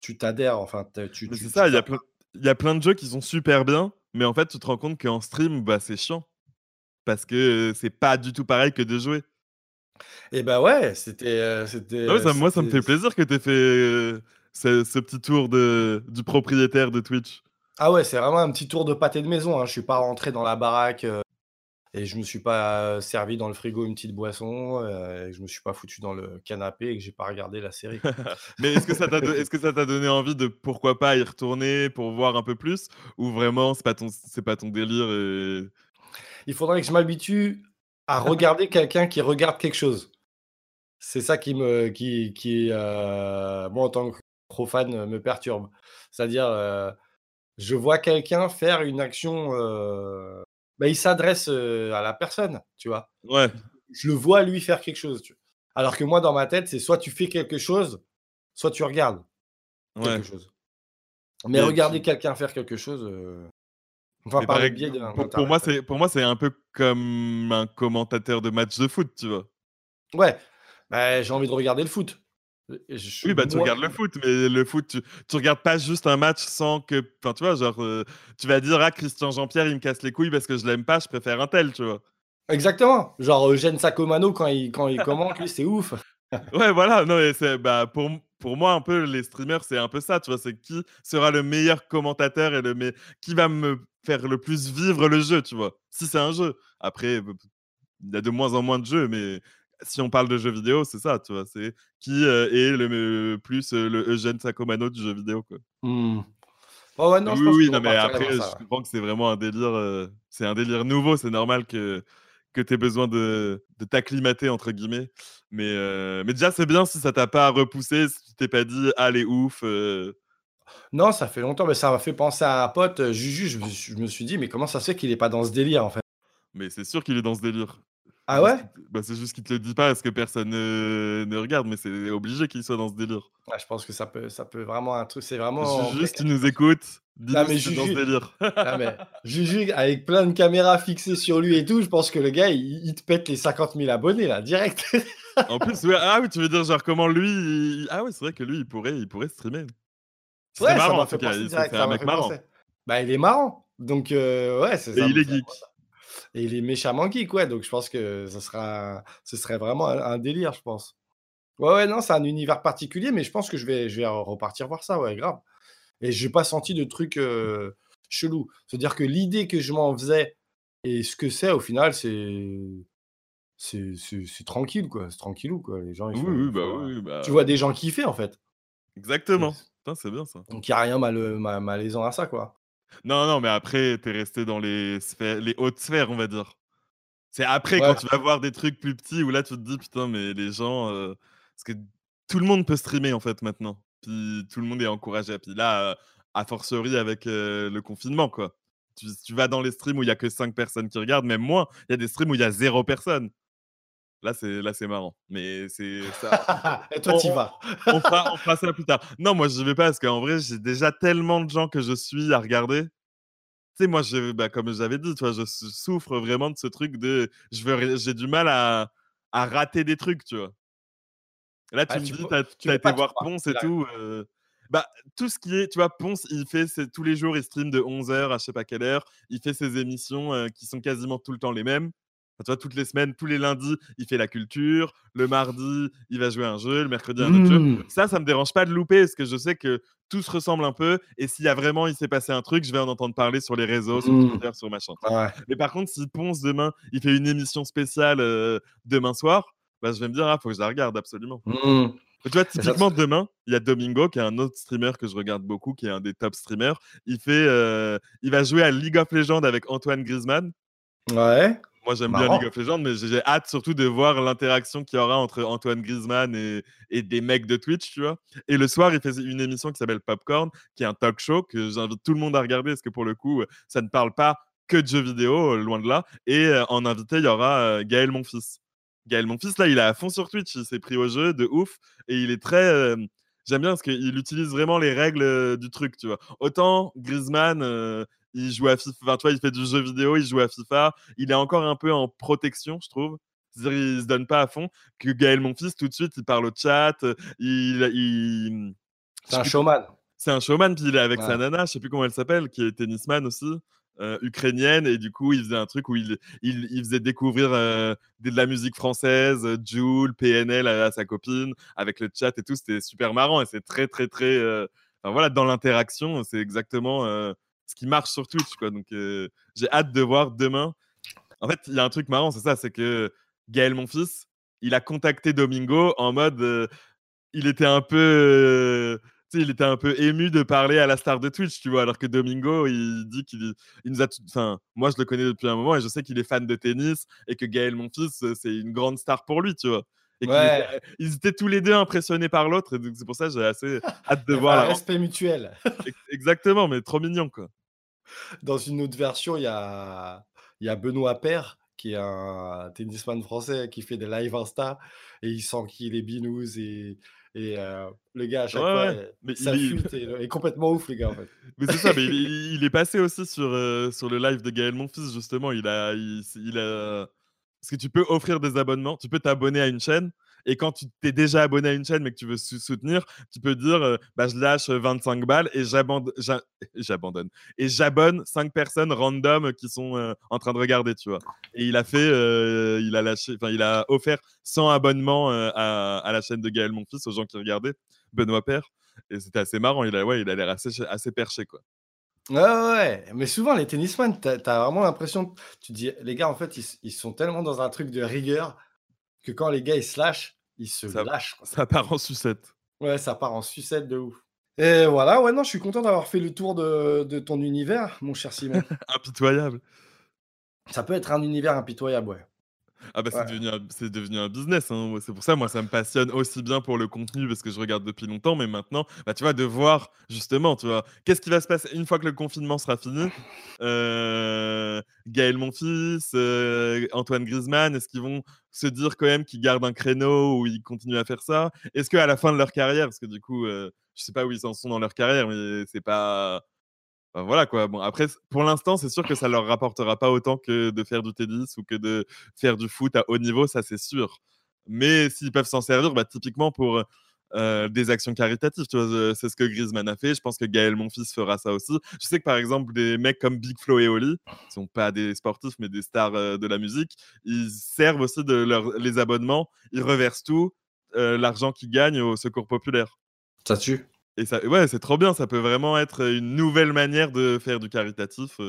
tu t'adhères. Enfin, tu. C'est ça, il y, a plein- il y a plein de jeux qui sont super bien, mais en fait, tu te rends compte qu'en stream, bah, c'est chiant. Parce que euh, c'est pas du tout pareil que de jouer. Et bah ouais, c'était euh, c'était. Ah ouais, moi, ça me fait plaisir que tu aies fait euh, ce, ce petit tour de, du propriétaire de Twitch. Ah ouais, c'est vraiment un petit tour de pâté de maison. Hein. Je suis pas rentré dans la baraque euh, et je me suis pas servi dans le frigo une petite boisson. euh, et je me suis pas foutu dans le canapé et que j'ai pas regardé la série. Mais est-ce que ça t'a do- est-ce que ça t'a donné envie de pourquoi pas y retourner pour voir un peu plus Ou vraiment, c'est pas ton, c'est pas ton délire et... Il faudrait que je m'habitue à regarder quelqu'un qui regarde quelque chose. C'est ça qui me, qui, qui euh, moi en tant que profane, me perturbe. C'est-à-dire, euh, je vois quelqu'un faire une action, bah, il s'adresse euh, à la personne, tu vois? Ouais, Je le vois lui faire quelque chose. tu vois. Alors que moi, dans ma tête, c'est soit tu fais quelque chose, soit tu regardes ouais. quelque chose. Mais regarder tu- quelqu'un faire quelque chose, euh, enfin par biais pour, pour moi, c'est pour moi, c'est un peu comme un commentateur de match de foot, tu vois? Ouais, bah, j'ai envie de regarder le foot. Je- Oui, bah tu moi- regardes le foot, mais le foot, tu, tu regardes pas juste un match sans que. Enfin, tu vois, genre, euh, tu vas dire, ah, Christian Jean-Pierre, il me casse les couilles parce que je l'aime pas, je préfère un tel, tu vois. Exactement. Genre Eugène Sacomano quand il, quand il commente, lui, c'est ouf. Ouais, voilà. Non, mais c'est, bah, pour, pour moi, un peu, les streamers, c'est un peu ça, tu vois. C'est qui sera le meilleur commentateur et le me... qui va me faire le plus vivre le jeu, tu vois. Si c'est un jeu. Après, il y a de moins en moins de jeux, mais si on parle de jeux vidéo, c'est ça, tu vois. C'est qui euh, est le plus euh, le Eugène Sacomano du jeu vidéo, quoi. Mmh. ouais, non, je oui, pense oui, non, mais après, ça, je ouais. comprends que c'est vraiment un délire, euh, c'est un délire nouveau. C'est normal que, que tu aies besoin de, de t'acclimater, entre guillemets. Mais, euh, mais déjà, c'est bien si ça t'a pas repoussé, si tu t'es pas dit, allez, ouf. euh, Non, ça fait longtemps, mais ça m'a fait penser à un pote, euh, Juju. Je me, suis- je me suis dit, mais comment ça se fait qu'il est pas dans ce délire en fait? Mais c'est sûr qu'il est dans ce délire. Ah ouais? bah, C'est juste qu'il te le dit pas parce que personne ne, ne regarde, mais c'est obligé qu'il soit dans ce délire. Ouais, Je pense que ça peut, ça peut vraiment un truc. C'est vraiment. Juju, si tu nous écoutes, dis-nous si t'es dans ce Juju- délire. Ah, mais Juju, avec plein de caméras fixées sur lui et tout, je pense que le gars, il, il te pète les 50 000 abonnés là, direct. en plus, ouais, ah oui, tu veux dire genre comment lui. il- Ah ouais, c'est vrai que lui, il pourrait, il pourrait streamer. C'est Ouais, ça marrant m'a en fait C'est ça un mec marrant. penser. Bah, il est marrant. Donc, euh, ouais, c'est Et ça. il est geek. Et il est méchamment geek, ouais. Donc, je pense que ce, sera, ce serait vraiment un, un délire, je pense. Ouais, ouais, non, c'est un univers particulier, mais je pense que je vais, je vais repartir voir ça, ouais, grave. Et j'ai pas senti de truc euh, chelou. C'est-à-dire que l'idée que je m'en faisais et ce que c'est, au final, c'est. C'est tranquille, quoi. C'est tranquillou, quoi. Les gens, ils Oui, font- oui, ils bah font, oui, euh, oui, bah, Tu vois des gens kiffer, en fait. Exactement. C'est bien ça. Donc, il n'y a rien mal, ma- malaisant à ça, quoi. Non, non, mais après, t'es resté dans les, sphères, les hautes sphères, on va dire. C'est après, Ouais. quand tu vas voir des trucs plus petits, où là, tu te dis, putain, mais les gens... euh, Parce que tout le monde peut streamer, en fait, maintenant. Puis tout le monde est encouragé. Puis là, euh, a fortiori avec euh, le confinement, quoi. Tu, tu vas dans les streams où il y a que 5 personnes qui regardent, même moins. Il y a des streams où il y a zéro personne. Là, c'est là, c'est marrant. Mais c'est ça. et toi, t'y vas. on, fera, on fera ça plus tard. Non, moi, je vais pas parce qu'en vrai, j'ai déjà tellement de gens que je suis à regarder. Tu sais, moi, je, bah, comme j'avais dit, tu vois, je sou- souffre vraiment de ce truc de. je veux ré- J'ai du mal à, à rater des trucs, tu vois. Là, tu Ah, me tu dis, t'as tu as été voir Ponce et tout. euh, Bah, tout ce qui est, tu vois, Ponce, il fait ses- tous les jours, il stream de 11h à je sais pas quelle heure. Il fait ses émissions euh, qui sont quasiment tout le temps les mêmes. Tu vois, toutes les semaines, tous les lundis, il fait la culture. Le mardi, il va jouer un jeu. Le mercredi, un autre jeu. Mmh. Ça, ça me dérange pas de louper parce que je sais que tout se ressemble un peu. Et s'il y a vraiment, il s'est passé un truc, je vais en entendre parler sur les réseaux, sur Mmh. Twitter, sur machin. Ouais. Mais par contre, si Ponce demain, il fait une émission spéciale euh, demain soir, bah, je vais me dire, ah, faut que je la regarde absolument. Mmh. Tu vois, typiquement demain, il y a Domingo, qui est un autre streamer que je regarde beaucoup, qui est un des top streamers. Il fait, euh, il va jouer à League of Legends avec Antoine Griezmann. Ouais. Moi, j'aime bien. League of Legends, mais j'ai hâte surtout de voir l'interaction qu'il y aura entre Antoine Griezmann et, et des mecs de Twitch, tu vois. Et le soir, il fait une émission qui s'appelle Popcorn, qui est un talk show que j'invite tout le monde à regarder, parce que pour le coup, ça ne parle pas que de jeux vidéo, euh, loin de là. Et euh, en invité, il y aura euh, Gaël Monfils. Gaël Monfils, là, il est à fond sur Twitch, il s'est pris au jeu de ouf, et il est très... euh, J'aime bien parce qu'il utilise vraiment les règles du truc, tu vois. Autant Griezmann, euh, il joue à FIFA, enfin, tu vois, il fait du jeu vidéo, il joue à FIFA, il est encore un peu en protection, je trouve. C'est-à-dire, il se donne pas à fond. Que Gaël Monfils, tout de suite, il parle au chat, euh, il, il... C'est un showman. C'est un showman, puis il est avec Ouais. sa nana, je sais plus comment elle s'appelle, qui est tennisman aussi, euh, ukrainienne, et du coup, il faisait un truc où il, il, il faisait découvrir euh, de la musique française, euh, Joule, PNL à, à sa copine, avec le chat et tout, c'était super marrant, et c'est très, très, très... voilà, dans l'interaction, c'est exactement ce qui marche sur Twitch, quoi. Donc, euh, j'ai hâte de voir demain. En fait, il y a un truc marrant, c'est ça, c'est que Gaël, mon fils, il a contacté Domingo en mode... euh, il était un peu... euh, il était un peu ému de parler à la star de Twitch, tu vois, alors que Domingo, il dit qu'il il nous a. Enfin, moi, je le connais depuis un moment et je sais qu'il est fan de tennis et que Gaël, mon fils, c'est une grande star pour lui, tu vois. Et Ouais. étaient- ils étaient tous les deux impressionnés par l'autre, et donc c'est pour ça que j'ai assez hâte de voir un la respect mutuel. Ex- Exactement, mais trop mignon, quoi. Dans une autre version, il y a, y a Benoît Père, qui est un tennisman français qui fait des live Insta et il sent qu'il est binous et, et euh, le gars à chaque Ouais, fois, ouais, euh, mais ça il est- complètement ouf, le gars, en fait. Mais c'est ça, mais il, est- il est passé aussi sur, euh, sur le live de Gaël Monfils, justement. Il a, il, il a... Parce que tu peux offrir des abonnements, tu peux t'abonner à une chaîne Et quand tu t'es déjà abonné à une chaîne mais que tu veux soutenir, tu peux dire bah, je lâche 25 balles et j'abandonne. Et j'abonne 5 personnes random qui sont en train de regarder, tu vois. Et il a fait, il a lâché, enfin, il a offert 100 abonnements à, la chaîne de Gaël Monfils aux gens qui regardaient, Benoît Père. Et c'était assez marrant. Il a, ouais, il a l'air assez, assez perché, quoi. Ouais, ouais, mais souvent les tennisman, tu as, vraiment l'impression, tu dis, les gars, en fait, ils, sont tellement dans un truc de rigueur que quand les gars ils se lâchent, ils se lâchent. Ça part en sucette. Ouais, ça part en sucette de ouf. Et voilà, ouais, non, je suis content d'avoir fait le tour de, de ton univers, mon cher Simon. Impitoyable. Ça peut être un univers impitoyable, ouais. Ah bah c'est devenu, un, devenu un business, hein. c'est pour ça moi ça me passionne aussi bien pour le contenu parce que je regarde depuis longtemps, mais maintenant, bah, tu vois, de voir justement, tu vois, qu'est-ce qui va se passer une fois que le confinement sera fini euh, Gaël Monfils, euh, Antoine Griezmann, est-ce qu'ils vont se dire quand même qu'ils gardent un créneau ou ils continuent à faire ça? Est-ce qu'à la fin de leur carrière, parce que du coup, euh, je sais pas où ils en sont dans leur carrière, mais c'est pas voilà quoi. Bon, après, pour l'instant, c'est sûr que ça leur rapportera pas autant que de faire du tennis ou que de faire du foot à haut niveau, ça c'est sûr. Mais s'ils peuvent s'en servir, bah, typiquement pour euh, des actions caritatives, tu vois, c'est ce que Griezmann a fait. Je pense que Gaël Monfils fera ça aussi. Je sais que par exemple, des mecs comme Big Flo et Oli, qui sont pas des sportifs mais des stars de la musique, ils servent aussi de leur, les abonnements, ils reversent tout l'argent qu'ils gagnent au secours populaire. Ça tue. Et ça, ouais, c'est trop bien. Ça peut vraiment être une nouvelle manière de faire du caritatif.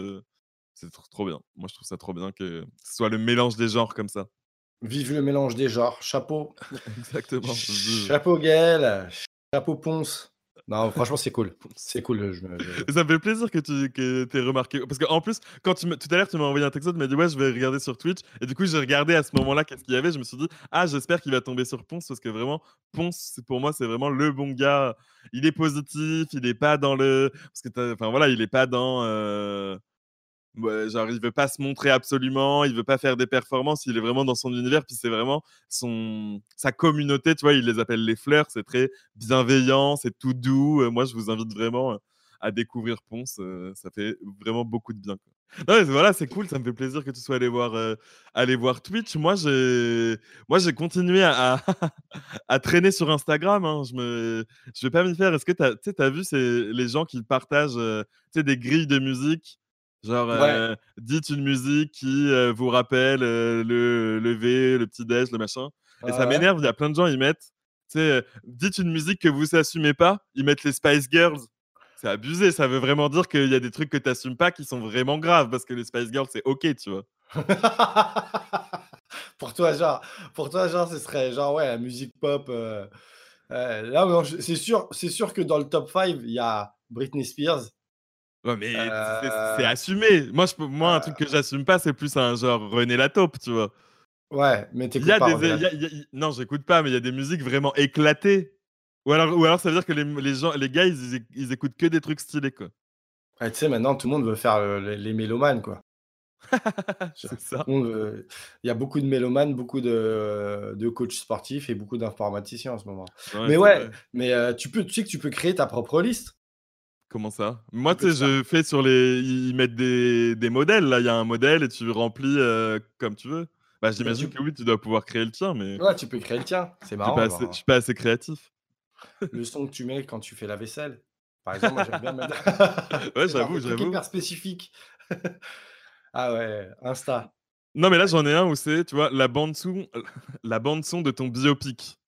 c'est trop, bien. Moi, je trouve ça trop bien que ce soit le mélange des genres comme ça. Vive le mélange des genres. Chapeau. Exactement. Chapeau Gaël. Chapeau Ponce. Non, franchement, c'est cool. C'est cool. Ça me fait plaisir que tu que aies remarqué. Parce qu'en plus, quand tu tout à l'heure, tu m'as envoyé un texto, tu m'as dit Ouais, je vais regarder sur Twitch. Et du coup, j'ai regardé à ce moment-là qu'est-ce qu'il y avait. Je me suis dit Ah, j'espère qu'il va tomber sur Ponce. Parce que vraiment, Ponce, pour moi, c'est vraiment le bon gars. Il est positif. Il n'est pas dans le. Parce que, enfin voilà, il n'est pas dans. Euh, genre, il veut pas se montrer absolument, il veut pas faire des performances, il est vraiment dans son univers, puis c'est vraiment son, sa communauté, tu vois, il les appelle les fleurs, c'est très bienveillant, c'est tout doux. Euh, moi, je vous invite vraiment euh, à découvrir Ponce, euh, ça fait vraiment beaucoup de bien. voilà, c'est cool, ça me fait plaisir que tu sois allé voir, voir Twitch. Moi, j'ai, moi, j'ai continué à, à, traîner sur Instagram. Hein. Je me, je vais pas m'y faire. Est-ce que tu as, vu les gens qui partagent, des grilles de musique Genre, euh, dites une musique qui euh, vous rappelle euh, le lever, le petit déj, le machin. Et ça m'énerve, il y a plein de gens, ils mettent, tu sais, dites une musique que vous assumez pas, ils mettent les Spice Girls. C'est abusé, ça veut vraiment dire qu'il y a des trucs que tu n'assumes pas qui sont vraiment graves parce que les Spice Girls, c'est ok, tu vois. pour toi, genre, pour toi, genre, ce serait genre, ouais, la musique pop. là, c'est sûr, c'est sûr que dans le top 5, il y a Britney Spears. Ouais, mais c'est assumé. Moi, je, moi un truc que j'assume pas, c'est plus un genre René Lataupe, tu vois. Ouais, mais t'écoutes pas. Des, non, j'écoute pas, mais il y a des musiques vraiment éclatées. Ou alors, ou alors ça veut dire que les, les gens, les gars, ils, ils, écoutent que des trucs stylés, quoi. tu sais, maintenant, tout le monde veut faire les, mélomanes, quoi. c'est ça. Il y a beaucoup de mélomanes, beaucoup de, de coachs sportifs et beaucoup d'informaticiens en ce moment. mais ouais, mais tu, peux, tu sais que tu peux créer ta propre liste. Comment ça? Moi, tu sais, je fais sur les. Ils mettent des, des modèles. Là, il y a un modèle et tu remplis euh, comme tu veux. Bah, j'imagine que oui, tu dois pouvoir créer le tien, mais. Ouais, tu peux créer le tien. C'est marrant. Je suis, suis pas assez créatif. Le son que tu mets quand tu fais la vaisselle. Par exemple, moi, j'aime bien mettre. ouais, j'avoue, j'avoue. hyper spécifique. ah ouais, Insta. Non, mais là, j'en ai un où c'est, tu vois, la bande-son la bande son de ton biopic.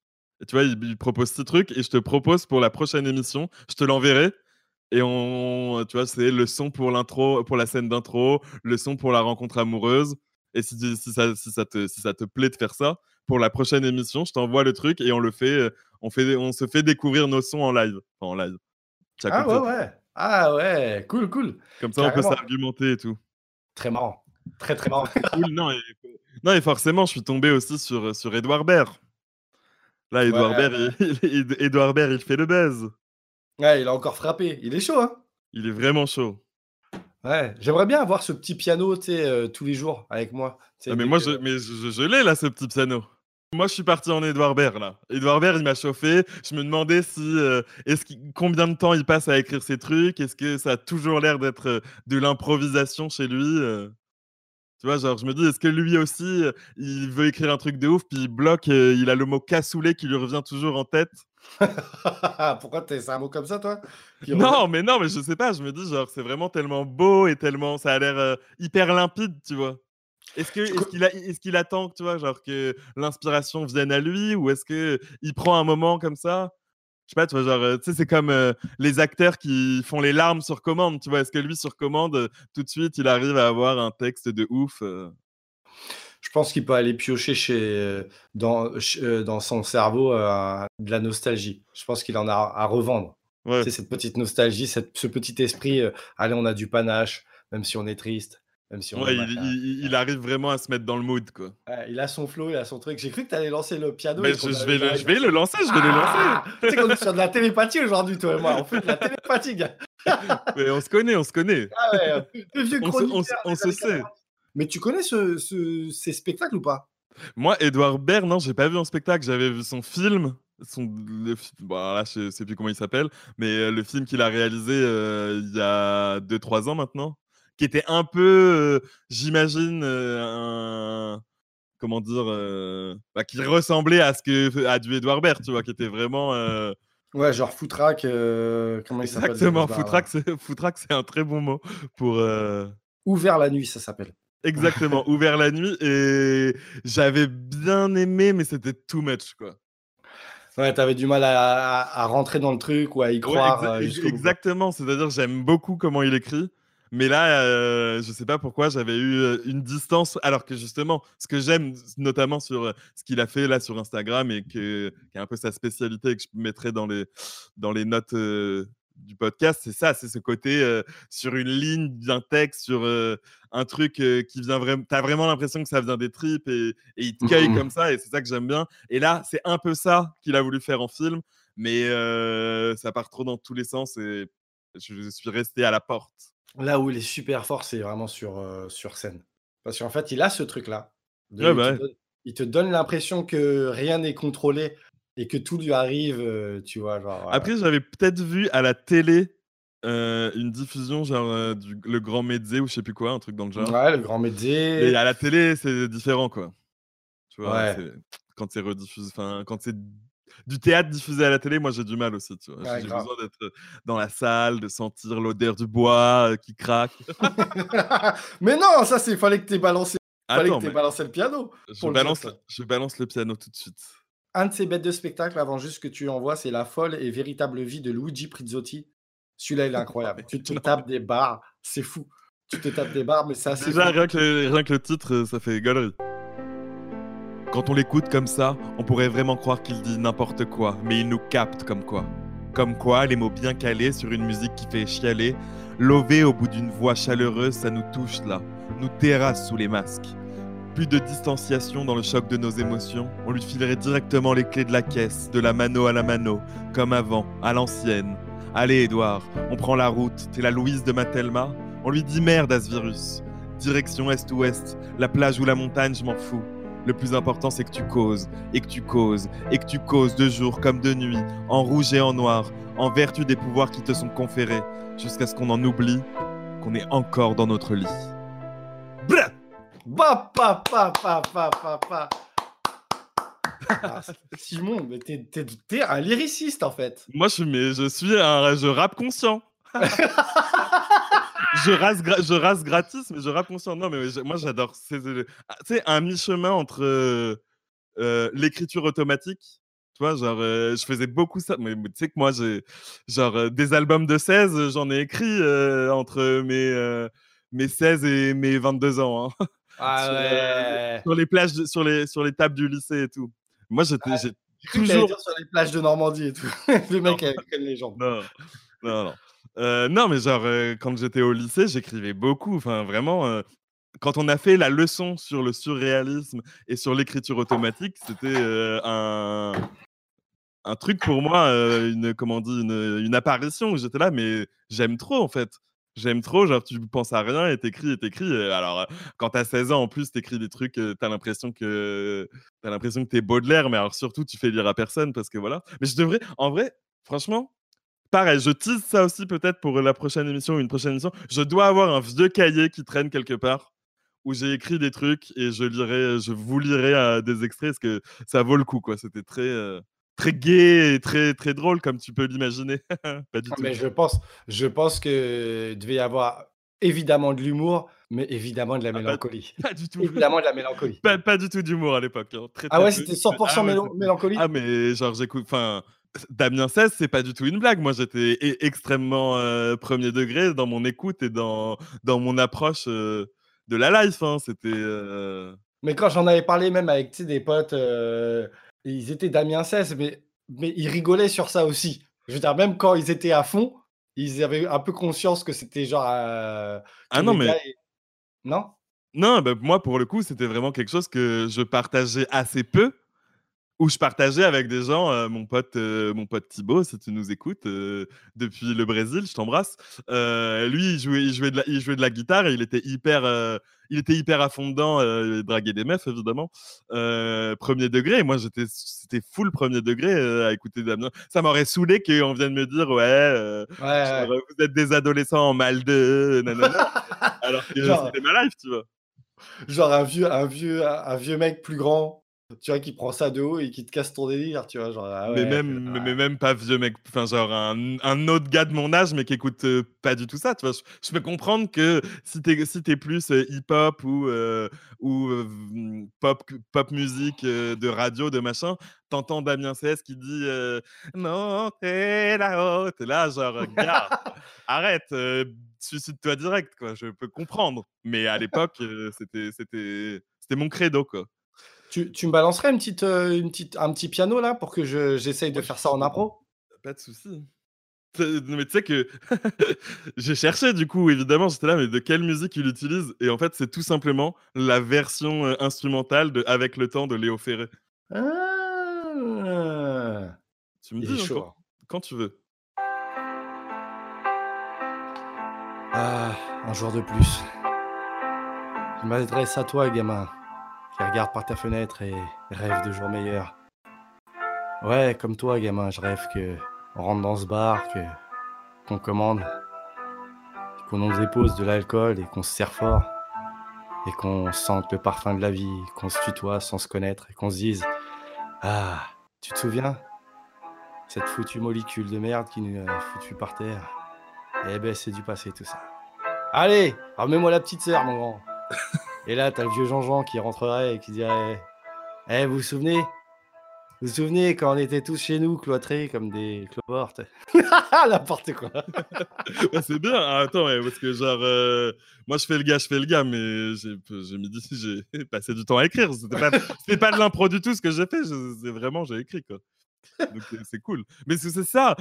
Et tu vois, il, il propose six trucs et je te propose pour la prochaine émission, je te l'enverrai et on, tu vois, c'est le son pour l'intro, pour la scène d'intro, le son pour la rencontre amoureuse. Et si, si, ça, si, ça te, si ça te plaît de faire ça, pour la prochaine émission, je t'envoie le truc et on le fait, euh, on fait, on se fait découvrir nos sons en live, en live. Ah ouais, ouais. Ah ouais, cool, cool. Comme ça, on peut s'argumenter et tout. Très marrant. Très, très marrant. cool. Non et, non, et forcément, je suis tombé aussi sur, sur Edouard Baird. Là, Edouard, Baird, Il, Edouard Baird, il fait le buzz. Ouais, il a encore frappé. Il est chaud, hein Il est vraiment chaud. Ouais, j'aimerais bien avoir ce petit piano, tu sais, euh, tous les jours avec moi. Ah, mais moi, je, mais je, l'ai là, ce petit piano. Moi, je suis parti en Edouard Baird, là. Edouard Baird, il m'a chauffé. Je me demandais si, euh, est-ce combien de temps il passe à écrire ses trucs? Est-ce que ça a toujours l'air d'être euh, de l'improvisation chez lui Tu vois, genre, je me dis, est-ce que lui aussi, il veut écrire un truc de ouf, puis il bloque, il a le mot cassoulet qui lui revient toujours en tête? Pourquoi c'est un mot comme ça, toi? Non, mais non, mais je sais pas, je me dis, genre, c'est vraiment tellement beau et tellement. Ça a l'air hyper limpide, tu vois. Est-ce qu'il est qu'il attend, tu vois, genre, que l'inspiration vienne à lui, ou est-ce qu'il prend un moment comme ça? Je sais pas, tu vois, genre, tu sais, c'est comme les acteurs qui font les larmes sur commande, tu vois. Est-ce que lui, sur commande, tout de suite, il arrive à avoir un texte de ouf Je pense qu'il peut aller piocher chez, dans, dans son cerveau de la nostalgie. Je pense qu'il en a à revendre. C'est cette petite nostalgie, cette, ce petit esprit, allez, on a du panache, même si on est triste. Même si ouais, il, arrive vraiment à se mettre dans le mood, quoi. il a son flow, il a son truc. J'ai cru que tu allais lancer le piano. Mais je, vais le, je, vais le, lancer, je vais le lancer. tu sais qu'on est sur de la télépathie aujourd'hui, toi et moi. On fait de la télépathie, gars. Mais on se connaît, on se connaît. Ah ouais, vieux on, on, se sait. Mais tu connais ce, ces spectacles ou pas? Moi, Edouard Baird, non, j'ai pas vu en spectacle. J'avais vu son film. Son, bon, là, je sais plus comment il s'appelle, mais euh, le film qu'il a réalisé euh, il y a 2-3 ans maintenant qui était un peu, j'imagine, un comment dire, bah, qui ressemblait à ce que à du Edouard Baird, tu vois, qui était vraiment. Ouais, genre Foutraque, comment il s'appelle Exactement, Foutraque, c'est un très bon mot pour. Ouvert la nuit, ça s'appelle. Exactement, ouvert la nuit et j'avais bien aimé, mais c'était too much, quoi. Ouais, t'avais du mal à, rentrer dans le truc ou à y croire. exactement, c'est-à-dire j'aime beaucoup comment il écrit. Mais là, euh, je ne sais pas pourquoi j'avais eu euh, une distance, alors que justement, ce que j'aime notamment sur euh, ce qu'il a fait là sur Instagram et que, qui est un peu sa spécialité et que je mettrais dans les, dans les notes du podcast, c'est ça, c'est ce côté sur une ligne d'un texte, sur un truc qui vient vraiment, tu as vraiment l'impression que ça vient des tripes et, et il te cueille mmh comme ça et c'est ça que j'aime bien. Et là, c'est un peu ça qu'il a voulu faire en film, mais ça part trop dans tous les sens et je suis resté à la porte. Là où il est super fort, c'est vraiment sur, sur scène. Parce qu'en fait, il a ce truc-là. Bah il, te donne, l'impression que rien n'est contrôlé et que tout lui arrive, tu vois. Genre, Après, j'avais peut-être vu à la télé une diffusion, genre du, le Grand Médé ou je sais plus quoi, un truc dans le genre. Ouais, le Grand Médé. Et à la télé, c'est différent, quoi. Tu vois, quand c'est rediffusé, enfin, quand c'est du théâtre diffusé à la télé, moi j'ai du mal aussi. Tu vois. j'ai besoin d'être dans la salle, de sentir l'odeur du bois qui craque. mais non, ça c'est fallait que tu aies balancé. Fallait que tu balancé le piano. Je balance, je balance le piano tout de suite. Un de ces bêtes de spectacle, avant juste que tu envoies, c'est La folle et véritable vie de Luigi Prizzotti. Celui-là, il est incroyable. tu te tapes des barres, c'est fou. Tu te tapes des barres, mais c'est assez. Déjà, rien que, rien que, le titre, ça fait galerie. Quand on l'écoute comme ça, on pourrait vraiment croire qu'il dit n'importe quoi, mais il nous capte comme quoi. Comme quoi, les mots bien calés sur une musique qui fait chialer, lovés au bout d'une voix chaleureuse, ça nous touche là, nous terrasse sous les masques. Plus de distanciation dans le choc de nos émotions, on lui filerait directement les clés de la caisse, de la mano à la mano, comme avant, à l'ancienne. Allez, Edouard, on prend la route, t'es la Louise de Matelma? On lui dit merde à ce virus. Direction est-ouest, la plage ou la montagne, je m'en fous. Le plus important, c'est que tu causes, et que tu causes, et que tu causes de jour comme de nuit, en rouge et en noir, en vertu des pouvoirs qui te sont conférés, jusqu'à ce qu'on en oublie qu'on est encore dans notre lit. Bah, pa, pa, pa, pa, pa, pa. Ah, Simon, mais t'es, un lyriciste en fait. Moi, je, mais je suis un je rap conscient. je, rase je rase gratis, mais je rappe conscient. Non, mais moi, j'adore. C'est ah, un mi-chemin entre euh, euh, l'écriture automatique. Tu vois, genre, euh, je faisais beaucoup ça. Mais, tu sais que moi, j'ai genre des albums de 16, j'en ai écrit entre mes, mes 16 et mes 22 ans. Hein. Ah sur, ouais. sur, les plages, sur, les, sur les tables du lycée et tout. Moi, j'étais. toujours. sur les plages de Normandie et tout. Le mec avec une légende. Non, non, non. Euh, non, mais genre, euh, quand j'étais au lycée, j'écrivais beaucoup. Enfin, vraiment, euh, quand on a fait la leçon sur le surréalisme et sur l'écriture automatique, c'était un, un truc pour moi, une, comment une apparition où j'étais là, mais j'aime trop en fait. J'aime trop, genre tu penses à rien et t'écris et t'écris. Alors, quand t'as 16 ans, en plus, t'écris des trucs, t'as l'impression que t'as l'impression que t'es Baudelaire, mais alors surtout, tu fais lire à personne parce que voilà. Mais je devrais, en vrai, franchement, pareil, je tease ça aussi peut-être pour la prochaine émission ou une prochaine émission. Je dois avoir un vieux cahier qui traîne quelque part où j'ai écrit des trucs et je lirai, je vous lirai des extraits parce que ça vaut le coup, quoi. C'était très, très gai et très, très drôle, comme tu peux l'imaginer. Pas du Ah, tout. mais je pense, je pense que devait y avoir évidemment de l'humour, mais évidemment de la Ah, pas, mélancolie. pas du tout. Évidemment de la mélancolie. Pas, pas du tout d'humour à l'époque. hein. Ah très ouais, c'était 100% Ah ouais, mélo- c'était- mélancolie? Ah, mais genre, j'écoute. Enfin, Damien 16, c'est pas du tout une blague. Moi, j'étais e- extrêmement euh, premier degré dans mon écoute et dans, dans mon approche euh, de la life. hein. C'était. euh, Mais quand j'en avais parlé même avec des potes, ils étaient Damien 16, mais, mais ils rigolaient sur ça aussi. Je veux dire, même quand ils étaient à fond, ils avaient un peu conscience que c'était genre. Ah non, mais. Non? Non, bah, moi, pour le coup, c'était vraiment quelque chose que je partageais assez peu. Ou je partageais avec des gens, euh, mon pote, euh, mon pote Thibaut, si tu nous écoutes, euh, depuis le Brésil, je t'embrasse. Euh, lui, il jouait, il, jouait de la, il jouait de la guitare et il était hyper, euh, il était hyper à fond dedans, euh, il draguait des meufs évidemment. Euh, premier degré, moi j'étais, c'était full premier degré euh, à écouter Damien. Ça m'aurait saoulé qu'on vienne me dire ouais, euh, Ouais, ouais. genre, vous êtes des adolescents en mal de, nanana. alors que Genre- c'était ma life, tu vois. Genre un vieux, un vieux, un vieux mec plus grand, tu vois, qui prend ça de haut et qui te casse ton délire, tu vois. Genre, ah mais, même, mais, ouais. mais même pas vieux mec, enfin genre un, un autre gars de mon âge mais qui écoute euh, pas du tout ça, tu vois. Je, peux comprendre que si t'es si t'es plus euh, hip-hop ou, euh, ou pop, pop musique de radio, de machin, t'entends Damien CS qui dit Non, t'es là-haut, t'es là, genre, gars, arrête, suicide-toi direct, quoi. Je peux comprendre. Mais à l'époque, c'était c'était c'était mon credo, quoi. Tu, tu me balancerais une petite, euh, une petite, un petit piano là pour que je, j'essaye de Ouais, faire ça en impro? Pas de souci. Mais tu sais que j'ai cherché du coup, évidemment, j'étais là, mais de quelle musique il utilise? Et en fait, c'est tout simplement la version euh, instrumentale de Avec le temps de Léo Ferré. Ah, Tu me il dis hein, chaud. quand, quand tu veux. Ah, un jour de plus. Je m'adresse à toi, gamin, qui regarde par ta fenêtre et rêve de jours meilleurs. Ouais, comme toi, gamin, je rêve que on rentre dans ce bar, que qu'on commande, qu'on nous dépose de l'alcool et qu'on se sert fort, et qu'on sente le parfum de la vie, qu'on se tutoie sans se connaître et qu'on se dise Ah, tu te souviens? Cette foutue molécule de merde qui nous a foutu par terre. Eh ben, c'est du passé tout ça. Allez, remets-moi la petite sœur, mon grand. Et là, t'as le vieux Jean-Jean qui rentrerait et qui dirait Eh, vous vous souvenez? Vous vous souvenez quand on était tous chez nous, cloîtrés comme des cloportes? N'importe quoi. C'est bien. Ah, attends, parce que genre, euh, moi je fais le gars, je fais le gars, mais j'ai mis j'ai passé du temps à écrire. C'était pas, pas de l'impro du tout ce que j'ai fait. C'est vraiment, j'ai écrit quoi. C'est- cool. Mais c'est ça,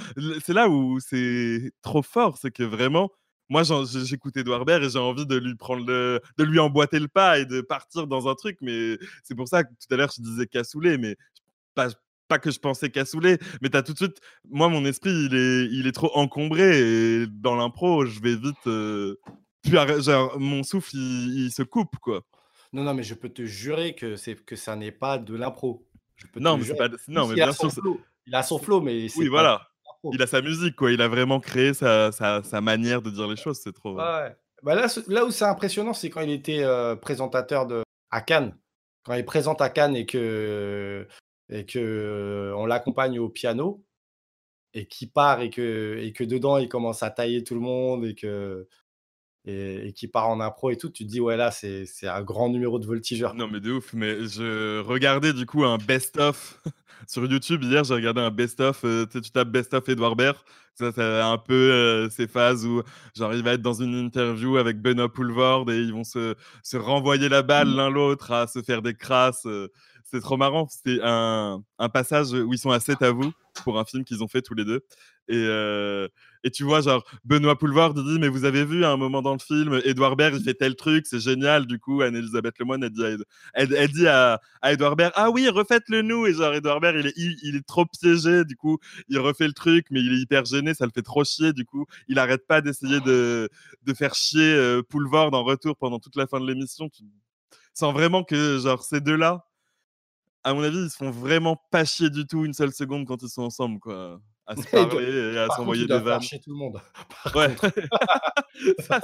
c'est là où c'est trop fort, c'est que vraiment, moi j'écoute Edouard Baird et j'ai envie de lui prendre le, de lui emboîter le pas et de partir dans un truc. Mais c'est pour ça que tout à l'heure je disais cassoulet, mais pas, pas que je pensais cassoulet, mais t'as tout de suite, moi mon esprit il est, il est trop encombré et dans l'impro je vais vite, euh, puis genre, mon souffle il, il se coupe quoi. Non, non, mais je peux te jurer que, c'est, que ça n'est pas de l'impro. Non mais c'est pas, non mais bien sûr. flow. Il a son flow, mais Oui pas voilà. Il a sa musique, quoi. Il a vraiment créé sa, sa, sa manière de dire les choses. C'est trop. Ouais, ouais. Bah là, là où c'est impressionnant, c'est quand il était euh, présentateur de, à Cannes. Quand il présente à Cannes et que, et que euh, on l'accompagne au piano et qu'il part et que, et que dedans il commence à tailler tout le monde et que et, et qu'il part en impro et tout, tu te dis ouais là c'est un grand numéro de voltigeur. Non, mais de ouf. Mais je regardais du coup un best-of sur YouTube. Hier, j'ai regardé un best-of. euh, tu tapes best-of Edouard Baird. Ça, c'est un peu euh, ces phases où, genre, il va être dans une interview avec Benoît Poulvord et ils vont se, se renvoyer la balle l'un l'autre à se faire des crasses. euh, C'est trop marrant. C'était un, un passage où ils sont à 7 à vous pour un film qu'ils ont fait tous les deux. Et, euh, et tu vois, genre, Benoît Poulvord dit Mais vous avez vu à un moment dans le film, Edouard Baird, il fait tel truc, c'est génial. Du coup, Anne-Elisabeth Lemoine, elle dit à, elle, dit à, à Edouard Baird Ah oui, refaites-le nous. Et genre, Edouard Baird, il est, il, est trop piégé. Du coup, il refait le truc, mais il est hyper gêné, ça le fait trop chier. Du coup, il arrête pas d'essayer de, de faire chier euh, en retour pendant toute la fin de l'émission. Tu sens vraiment que, genre, ces deux-là, à mon avis, ils se font vraiment pas chier du tout une seule seconde quand ils sont ensemble, quoi. à se parler et à s'envoyer des vannes. chier tout le monde. Ouais. Ça.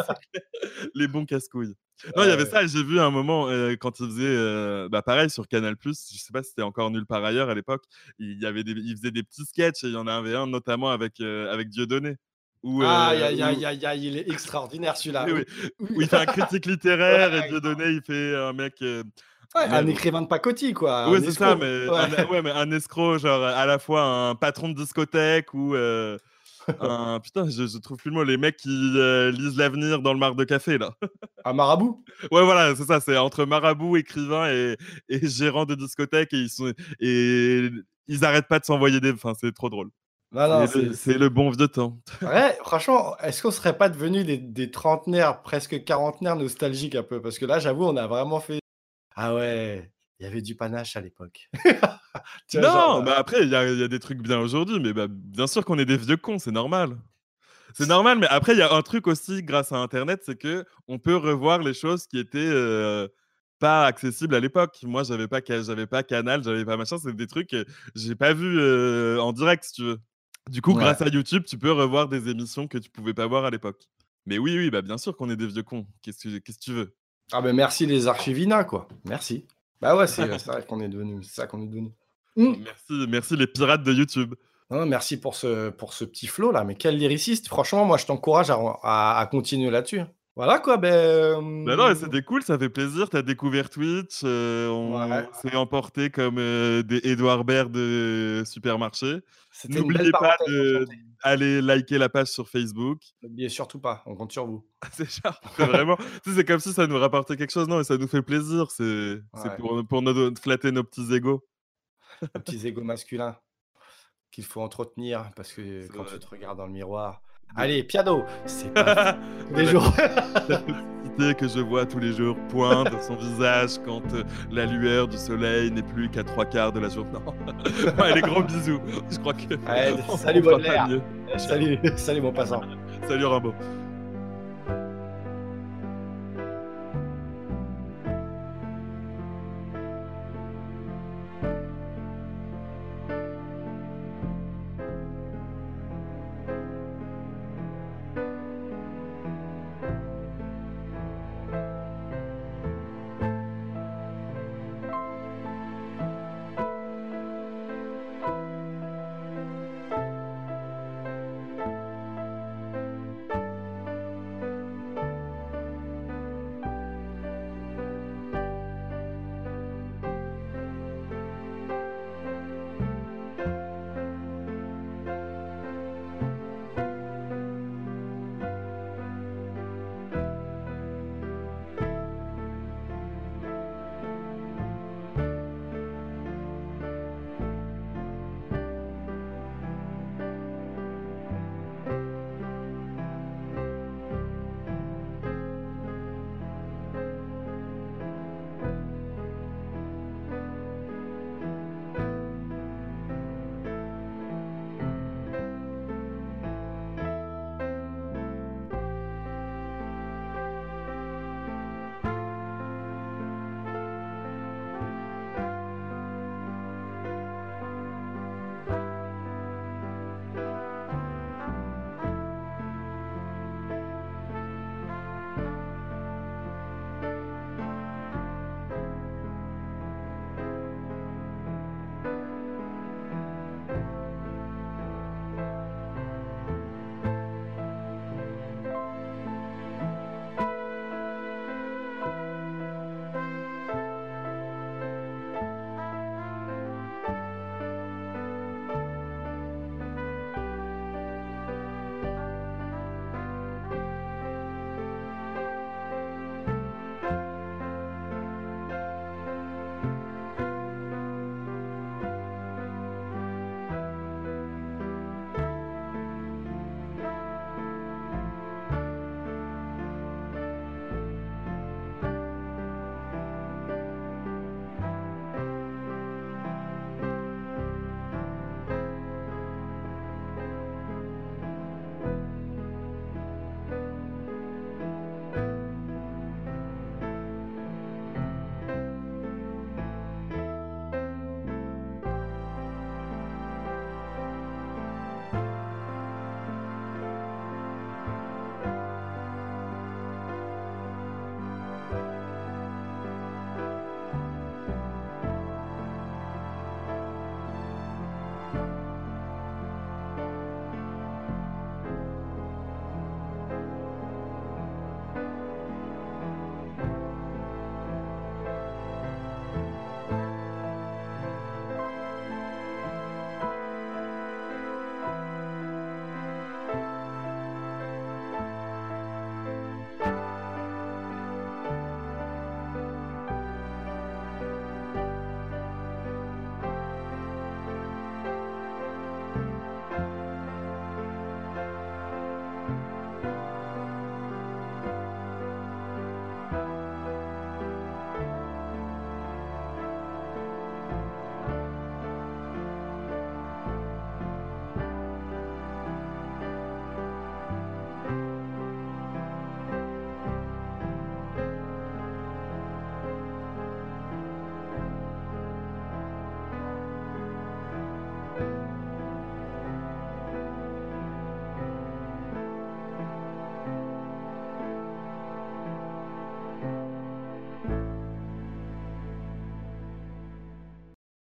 Les bons casse-couilles. Non, il y avait ça, et j'ai vu un moment euh, quand il faisait, euh, bah, pareil sur Canal+, je sais pas si c'était encore nulle part ailleurs à l'époque, il y avait des, il faisait des petits sketchs et il y en avait un notamment avec avec avec Dieudonné. Où, euh, où- aïe, il est extraordinaire celui-là. oui, oui, Où- il fait un critique littéraire et Ouais. Dieudonné il fait un mec. euh, Ouais, un écrivain de pacotille, quoi. Un c'est ça, mais Ouais. un, ouais, mais un escroc, genre à la fois un patron de discothèque ou euh, un. Putain, je, je trouve plus le mot, les mecs qui euh, lisent l'avenir dans le mar de café, là. Un marabout? Ouais, voilà, c'est ça, c'est entre marabout, écrivain et, et gérant de discothèque et ils, sont, et ils arrêtent pas de s'envoyer des. Enfin, c'est trop drôle. C'est le- bon vieux temps. Ouais, franchement, est-ce qu'on serait pas devenus des, des trentenaires, presque quarantenaires nostalgiques un peu? Parce que là, j'avoue, on a vraiment fait. Ah ouais, il y avait du panache à l'époque. Non, genre, euh, bah après, il y, a il y a des trucs bien aujourd'hui, mais bah, bien sûr qu'on est des vieux cons, c'est normal. C'est normal, mais après, il y a un truc aussi grâce à Internet, c'est que on peut revoir les choses qui étaient euh, pas accessibles à l'époque. Moi, j'avais pas, j'avais pas Canal, j'avais pas machin, c'est des trucs que j'ai pas vu euh, en direct, si tu veux. Du coup, Ouais. grâce à YouTube, tu peux revoir des émissions que tu pouvais pas voir à l'époque. Mais oui, oui, bah bien sûr qu'on est des vieux cons. Qu'est-ce que, qu'est-ce que tu veux? Ah ben merci les archivina, quoi. Merci. Bah ouais, c'est c'est vrai qu'on est devenu. C'est ça qu'on est devenu. Mm. Merci, merci les pirates de YouTube. Non, merci pour ce, pour ce petit flow là. Mais quel lyriciste. Franchement, moi, je t'encourage à, à- à continuer là-dessus. Voilà quoi, ben. Bah non, c'était cool, ça fait plaisir. T'as découvert Twitch, euh, on Ouais. s'est emporté comme euh, des Edouard Baird de supermarché. N'oubliez pas d'aller liker la page sur Facebook. N'oubliez surtout pas, on compte sur vous. c'est genre, c'est vraiment, c'est comme si ça nous rapportait quelque chose. Non, mais ça nous fait plaisir. C'est Ouais. pour, pour nos- flatter nos petits égaux. Les petits égos masculins qu'il faut entretenir parce que quand vrai. tu te regardes dans le miroir. Allez, piano C'est pas La- jours. La que je vois tous les jours poindre son visage quand euh, la lueur du soleil n'est plus qu'à trois quarts de la journée. Non. Ouais, les gros bisous. Je crois que. Salut, Baudelaire. salut, salut mon passant. Salut Rambo.